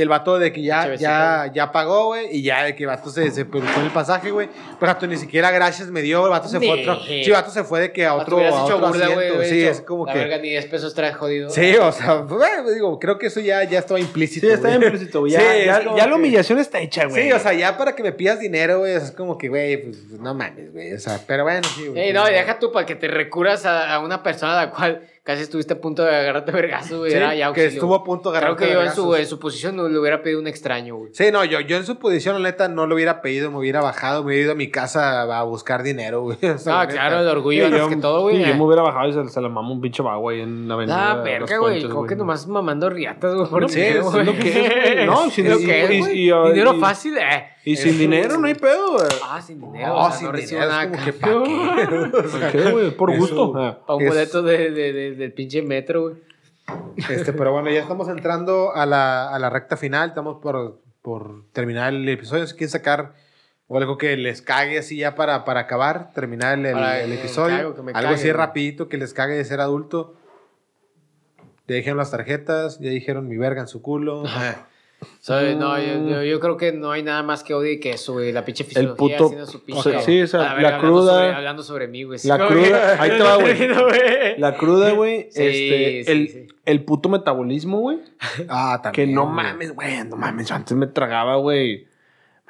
El vato de que ya, ya, ya pagó, güey, y ya de que el vato se, se en el pasaje, güey. Pero vato ni siquiera gracias me dio, el vato se fue a otro. Sí, el vato se fue de que a otro, a otro burla, asiento. Sí, es como la que. verga, ni 10 pesos trae jodido. Sí, o sea, bueno, digo, creo que eso ya, ya estaba implícito. Sí, está implícito, güey. Ya, Sí, ya, la humillación está hecha, güey. Sí, o sea, ya para que me pidas dinero, güey, es como que, güey, pues no mames, güey. O sea, pero bueno, sí, güey. Ey, no, y deja tú para que te recuras a, a una persona a la cual casi estuviste a punto de agarrarte vergazo, güey. Sí, era ya que estuvo a punto de Creo agarrarte que yo en su, en su posición no le hubiera pedido un extraño, güey. Sí, no, yo, yo en su posición, la neta, no lo hubiera pedido, me hubiera bajado, me hubiera ido a mi casa a buscar dinero, güey. O sea, Ah, neta. claro, el orgullo antes que todo, güey. Sí, yo me hubiera bajado y se, se la mamo un pinche vago ahí en la avenida. Ah, verga, güey. Como que nomás mamando riatas, güey. por No, dinero, sí, es lo que es, güey. No, sin- Es lo y- que es, Dinero fácil, eh. Y sin dinero no hay pedo, güey. Ah, sin dinero. No, o sea, sin no recibo dinero, nada. es como que cambio. pa' qué. O sea, ¿Por qué, güey? Por gusto. Ah. Pa' un Es- boleto de, de, de- del pinche metro, güey. Este, pero bueno, ya estamos entrando a la, a la recta final, estamos por, por terminar el episodio. Si quieren sacar o algo que les cague así ya para, para acabar, terminar el, el- Para el que episodio. me cague, que me algo cague, así güey. rapidito que les cague de ser adulto. Ya dijeron las tarjetas, ya dijeron mi verga en su culo. No, yo, yo, yo creo que no hay nada más que odie que eso, güey. La pinche fisiología puto- haciendo su pinche. sí, o sea, la hablando cruda- sobre- hablando sobre mí, güey. la cruda- ahí te va, güey. La cruda, güey. Sí, este, sí, el, sí. el puto metabolismo, güey. Ah, Que no mames, güey. No mames. Yo antes me tragaba, güey.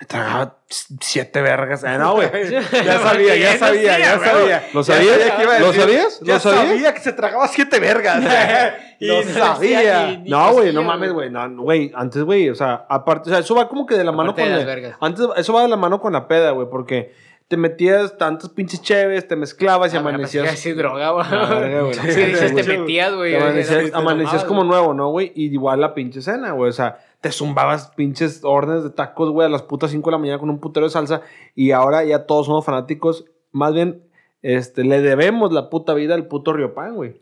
Me tragaba siete vergas. Ah, no, güey. Ya sabía, ya sabía, ya sabía. ¿Lo sabías? ¿Lo sabías? Ya ¿Lo sabías? sabía que se tragaba siete vergas. Y Lo sabía. ni- ni No, güey, no mames, güey. No, no, güey, antes, güey, o sea, aparte, o sea, eso va como que de la mano con de la. Antes, eso va de la mano con la peda, güey, porque te metías tantas pinches cheves, te mezclabas y Ah, que amanecías. droga, güey. Ah. Sí, te metías, güey. Amanecías, amanecías tomabas, como nuevo, ¿no, güey? Y igual la pinche cena, güey. O sea, te zumbabas pinches órdenes de tacos, güey, a las putas 5 de la mañana con un putero de salsa. Y ahora ya todos somos fanáticos. Más bien, este, le debemos la puta vida al puto Riopan, güey.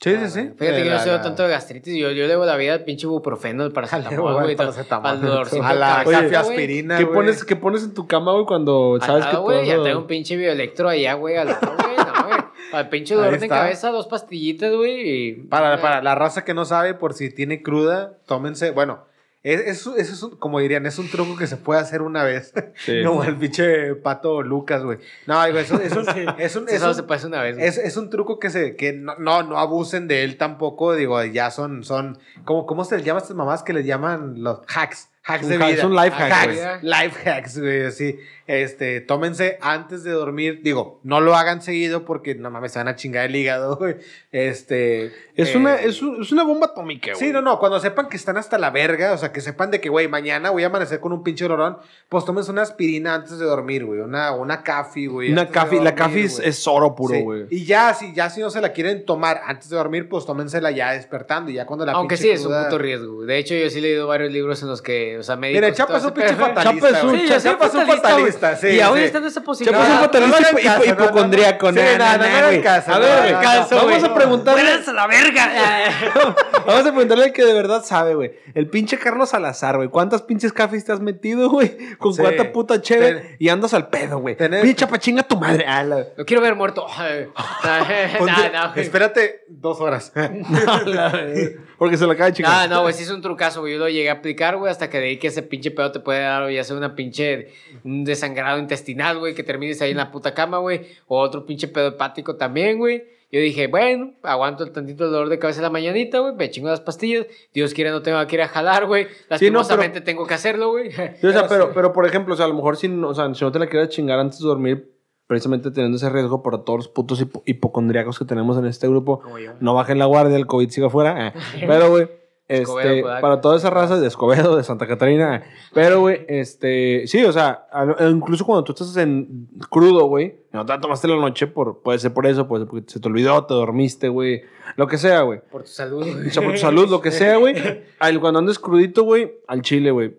Sí, sí, sí. Fíjate que yo no soy tanto de gastritis. Yo, yo debo la vida al pinche ibuprofeno, el Dale, paracetamol, güey. Para el dolorcito A la güey. aspirina, ¿Qué pones, ¿Qué pones en tu cama, güey, cuando sabes que vas ya tengo un pinche bioelectro allá, güey, al lado, güey, el pinche dolor de cabeza, dos pastillitas, güey. y- Para, para la raza que no sabe, por si tiene cruda, tómense. Bueno, es, es, es- como dirían, es un truco que se puede hacer una vez. Sí. Como el pinche pato Lucas, güey. No, güey, eso- es, un, es, un, Sí, es, un- se puede hacer una vez, es, es un truco que se que no, no, no abusen de él tampoco. Digo, ya son, son ¿cómo, ¿cómo se les llama a estas mamás que les llaman los hacks? Hacks Un de vida. son life hacks, life hacks, güey, así. Este, tómense antes de dormir. Digo, no lo hagan seguido porque no mames, se van a chingar el hígado, güey. Este. Es, eh, una, es, un- es una bomba atómica, güey. Sí, no, no, cuando sepan que están hasta la verga, o sea, que sepan de que, güey, mañana voy a amanecer con un pinche olorón, pues tómense una aspirina antes de dormir, güey, una, una café, güey. Una de café, la dormir, café es, es oro puro, Sí. güey. Y ya si, ya si no se la quieren tomar antes de dormir, pues tómensela ya despertando, y ya cuando la Aunque sí es un puto riesgo. güey. De hecho, yo sí he leído varios libros en los que, o sea, médicos. Mira, Chapa es un pinche fatalista. Chapa es un-. Sí, Chapa es un fatalista, sí. Y aún sí. estando esa Chapa posibilidad. es un fatalista no no, no, hipocondríaco. no. Caso, A no ver, caso, vamos a preguntarle. ¡Muéranse a la verga! Vamos a preguntarle al que de verdad sabe, güey. El pinche Carlos Salazar, güey. ¿Cuántas pinches cafés te has metido, güey? Con Sí. cuánta puta chévere Ten- y andas al pedo, güey. Tener- Pinche pachinga tu madre. Ah, la- Lo quiero ver muerto. no, Ponte- no, güey. Espérate dos horas. Porque se la acaba de chingar. No, no, güey, sí es un trucazo, güey. Yo lo llegué a aplicar, güey, hasta que que ese pinche pedo te puede dar, ya sea una pinche, un desangrado intestinal, güey, que termines ahí en la puta cama, güey, o otro pinche pedo hepático también, güey. Yo dije, bueno, aguanto el tantito dolor de cabeza en la mañanita, güey, me chingo las pastillas. Dios quiera no tengo que ir a jalar, güey. Lastimosamente tengo que hacerlo, güey. O sea, Pero pero, por ejemplo, o sea, a lo mejor si, no- o sea, si no te la quieres chingar antes de dormir, precisamente teniendo ese riesgo por todos los putos hipo- hipocondríacos que tenemos en este grupo, no bajen la guardia, el COVID siga afuera. eh. Pero, güey, Escobedo, este, Kodak. para toda esa raza de Escobedo, de Santa Catarina. eh. Pero, güey, este, sí, o sea, incluso cuando tú estás en crudo, güey, no te tomaste la noche, por, puede ser por eso, puede ser porque se te olvidó, te dormiste, güey, lo que sea, güey. Por tu salud, O güey. sea, por tu salud, lo que sea, güey. Cuando andes crudito, güey, al chile, güey.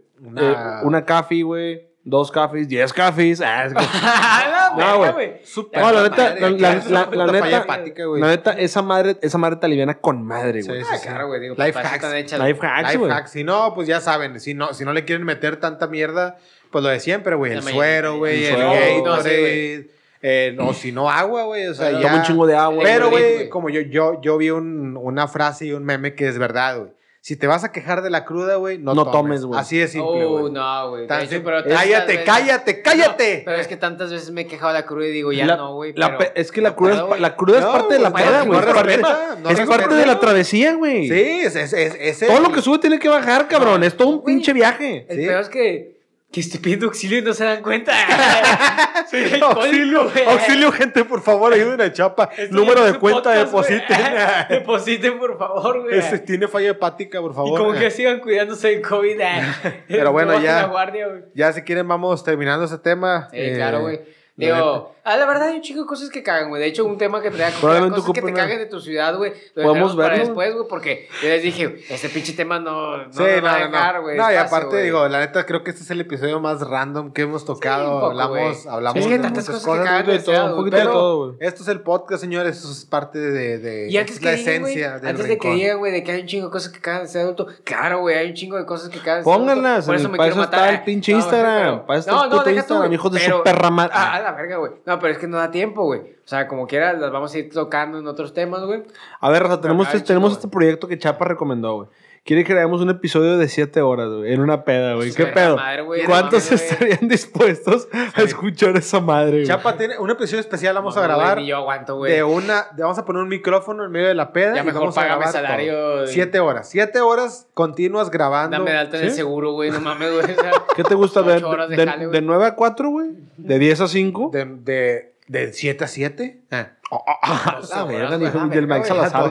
Una- café, güey. Dos cafés, diez cafés. Ah, es que- Ah, la No, güey. güey. Súper No, la neta, la, la- neta, hepática, güey. la neta, esa madre, esa madre te aliviana con madre, güey. Sí, Ah, claro, güey, digo, Life hacks. Life hacks, Life güey. hacks. Si no, pues ya saben. Si no, si no le quieren meter tanta mierda, pues lo de siempre, güey. El suero, güey. El El suero. No, sí, Gatorade. eh, o si no, agua, güey. O sea, Toma ya. Toma un chingo de agua. Pero, güey. güey, como yo, yo, yo vi un- una frase y un meme que es verdad, güey. Si te vas a quejar de la cruda, güey, no, No tomes, güey. Así de simple, Oh, güey. no, güey. Tantas cállate, veces- cállate, cállate. No, pero es que tantas veces me he quejado de la cruda y digo, ya La- no, güey. pero- pe- es que la no cruda, puedo, es, la cruda es parte de la güey, peda, no güey. Es, parte, respeta, no es respeta. parte de la travesía, güey. Sí, es, es, es, es Todo lo que sube tiene que bajar, cabrón. Es todo un pinche viaje. El Sí. peor es que que estoy pidiendo auxilio y no se dan cuenta. Soy Auxilio, güey. auxilio, gente, por favor, ayuden a Chapa. Número de cuenta, podcast, güey. depositen. Depositen, por favor, güey. Este, tiene falla hepática, por Y favor. como que sigan cuidándose del COVID. ah. Pero bueno, No ya. la guardia, güey. Ya si quieren vamos terminando ese tema. Sí, Eh, claro, güey. la Digo, ah, la verdad hay un chingo de cosas que cagan, güey. De hecho, un tema que traía cosas que te una- caguen de tu ciudad, güey. ¿Podemos dejaremos para verlo? después, güey, porque yo les dije, este pinche tema no, no Sí, no, va a no, no. dejar, güey. No, y espacio, aparte, güey. digo, la neta, creo que este es el episodio más random que hemos tocado. un poco, hablamos, güey. hablamos Es que de tantas muchas cosas que cagan de todo, un poquito de todo, güey. Esto es el podcast, señores. Eso es parte de. de Y antes es que la güey, esencia del antes de que rincón. digan, güey, de que hay un chingo de cosas que cagan de ser adulto. Claro, güey, hay un chingo de cosas que cagan de ser adulto. Pónganlas, Por eso me para quiero eso está matar. el pinche No, Instagram, para eso está no, el no, puto Instagram, hijos de su perra madre. Ah, a la verga, güey. No, pero es que no da tiempo, güey. O sea, como quiera, las vamos a ir tocando en otros temas, güey. A ver, Raza, tenemos, este, tenemos este proyecto que Chapa recomendó, güey. Quiere que hagamos un episodio de 7 horas, güey, en una peda, güey. Pues, ¿Qué pedo? madre, güey, ¿Cuántos no mames, güey. estarían dispuestos a escuchar esa madre, güey? Chapa tiene un episodio especial, vamos No, a grabar. güey, ni yo aguanto, güey. de una, de- vamos a poner un micrófono en medio de la peda. Ya y mejor vamos págame salario todo. de- Siete horas. Siete horas continuas grabando. Dame de alta en el ¿Sí? seguro, güey. No mames, güey. o sea, ¿Qué te gusta ver? de De, de, güey. 9 a 4, güey? ¿De 10 a 5? De, de, de 7 a 7. Ah, Doce la horas, verga, güey, dijo la el Mike. Salazar.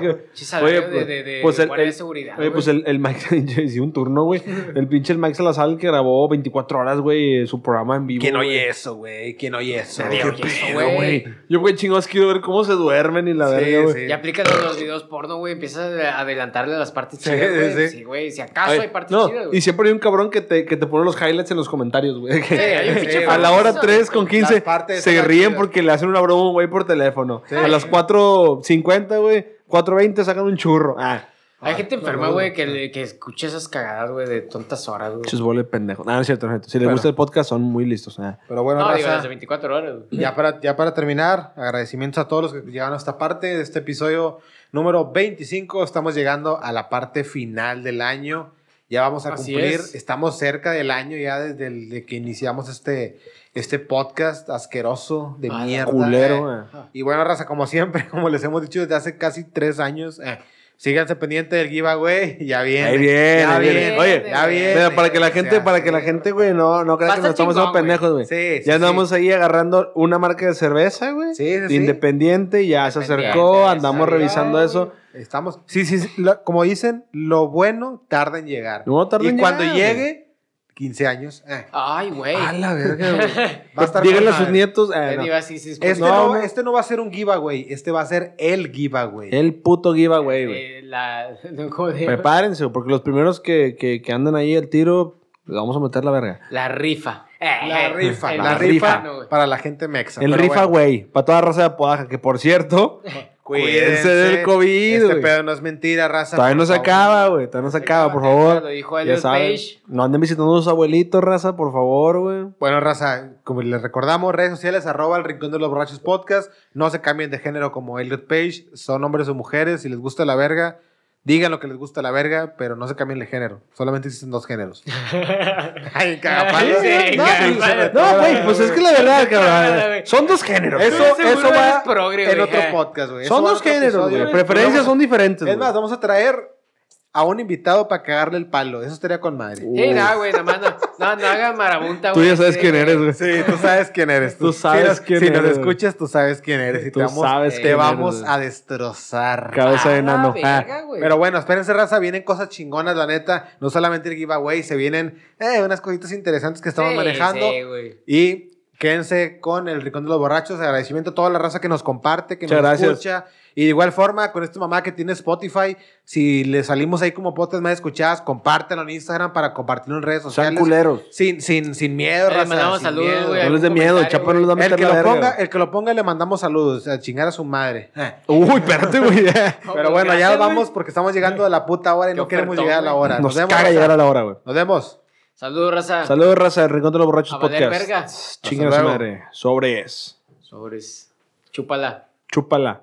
Oye, de, de, de, pues el- el- seguridad. Oye, güey. pues el, el Mike, hice un turno, güey. El pinche el Mike Salazar que grabó 24 horas, güey, su programa en vivo. ¿Quién oye eso, güey? ¿Quién oye eso? Nadie ¿Qué oye eso, pedo, güey. Güey, yo, güey, chingados quiero ver cómo se duermen y la Sí, verga, güey. sí. Ya aplican los, videos porno, güey. Empiezas a adelantarle las partes Sí, chidas, güey. sí. Sí, güey. Si acaso Ay, hay partes no, chidas, güey. y siempre hay un cabrón que te, que te pone los highlights en los comentarios, güey. que Sí, hay un Sí, pinche sí, a la hora güey. 3 con 15 Las partes se ríen porque le hacen una broma a un güey por teléfono. Sí. A las 4.50, güey, 4.20 sacan un churro. Ah, Hay gente no, enferma, no, güey, no. que, que escucha esas cagadas, güey, de tontas horas, güey. de pendejo. Ah, no es cierto, no es cierto. Si les Bueno. gusta el podcast, son muy listos. Ah. Pero bueno, No, digo, desde 24 horas, ya, para, ya para terminar, agradecimientos a todos los que llegaron a esta parte de este episodio número 25. Estamos llegando a la parte final del año. Ya vamos a Así cumplir, es. estamos cerca del año ya desde el, de que iniciamos este, este podcast asqueroso de Ah, mierda. Culero, eh. Y bueno, raza, como siempre, como les hemos dicho desde hace casi tres años, eh, síganse pendiente del giveaway. Ya viene. Ahí viene, ya ahí viene. viene. Oye, ya viene. Mira, para que la gente, Ya, para que la sí. gente, güey, no, no crea que nos estamos haciendo chingón, pendejos, güey. Sí, sí, ya sí. andamos ahí agarrando una marca de cerveza, güey. Sí, sí, sí. Independiente, ya se acercó, andamos revisando eso. Estamos. Sí, sí, sí, lo- como dicen, lo bueno tarda en llegar. No tarda y en cuando llegar, llegue, 15 años, eh, Ay, güey. A la verga, güey. va a estar Díganle a sus nietos. Ya no. Este No, no, este no va a ser un giveaway, este va a ser el giveaway. El puto giveaway, güey. eh, la. Prepárense, porque los primeros que, que, que andan ahí al tiro, les vamos a meter la verga. La rifa. Eh, La rifa, el la la rifa para la gente mexa. El rifa, bueno, güey. Para toda raza de Podaja, que por cierto, cuídense del COVID, Este pedo no es mentira, raza. Todavía no se favor. acaba, güey. Todavía no se acaba, por Lo favor. dijo Ya saben. Page. No anden visitando a sus abuelitos, raza, por favor, güey. Bueno, raza, como les recordamos, redes sociales, arroba el Rincón de los Borrachos Podcast. No se cambien de género como Elliot Page. Son hombres o mujeres. Si les gusta la verga, digan lo que les gusta la verga, pero no se cambien de género. Solamente existen dos géneros. Ay, cagapalos. Sí, no, cagapalos. pues, no, güey, pues es que la verdad, cabrón. Son dos géneros. Eso, eso va progre, en otro podcast, güey. Son dos géneros, güey. Preferencias son diferentes. Es más, vamos a traer a un invitado para cagarle el palo. Eso estaría con madre. Sí, nada, güey, nada más no, no, no haga marabunta, Tú güey. ya sabes quién eres, güey. Sí, tú sabes quién eres. Tú sabes si nos, quién Si nos eres. escuchas, tú sabes quién eres. Y Tú te vamos, sabes te quién vamos eres, a destrozar. Cabeza de enano. Ah. verga. Pero bueno, espérense, raza. Vienen cosas chingonas, la neta. No solamente el giveaway, se vienen eh, unas cositas interesantes que estamos Sí, manejando. Sí, güey. Y quédense con el Rincón de los Borrachos. Agradecimiento a toda la raza que nos comparte, que Muchas nos gracias. escucha. Y de igual forma, con esta mamá que tiene Spotify, si le salimos ahí como podcast más escuchadas, compártanlo en Instagram para compartirlo en redes Sean sociales. culeros. Sin, sin, sin miedo, Le raza. mandamos sin saludos, miedo. güey. No les dé miedo, Chapa no les va a El que, lo ponga, el que lo ponga le mandamos saludos, a chingar a su madre. Eh. Uy, espérate, güey. Pero bueno, ya vamos porque estamos llegando a la puta hora y Qué no queremos ofertón, llegar a la hora. Nos, Nos vemos. caga raza. llegar a la hora, güey. Nos vemos. Saludos, raza. Saludos, raza del Rincón de los Borrachos A Podcast. verga. Chingan a su madre. Sobres. Sobres. Chúpala. Chúpala.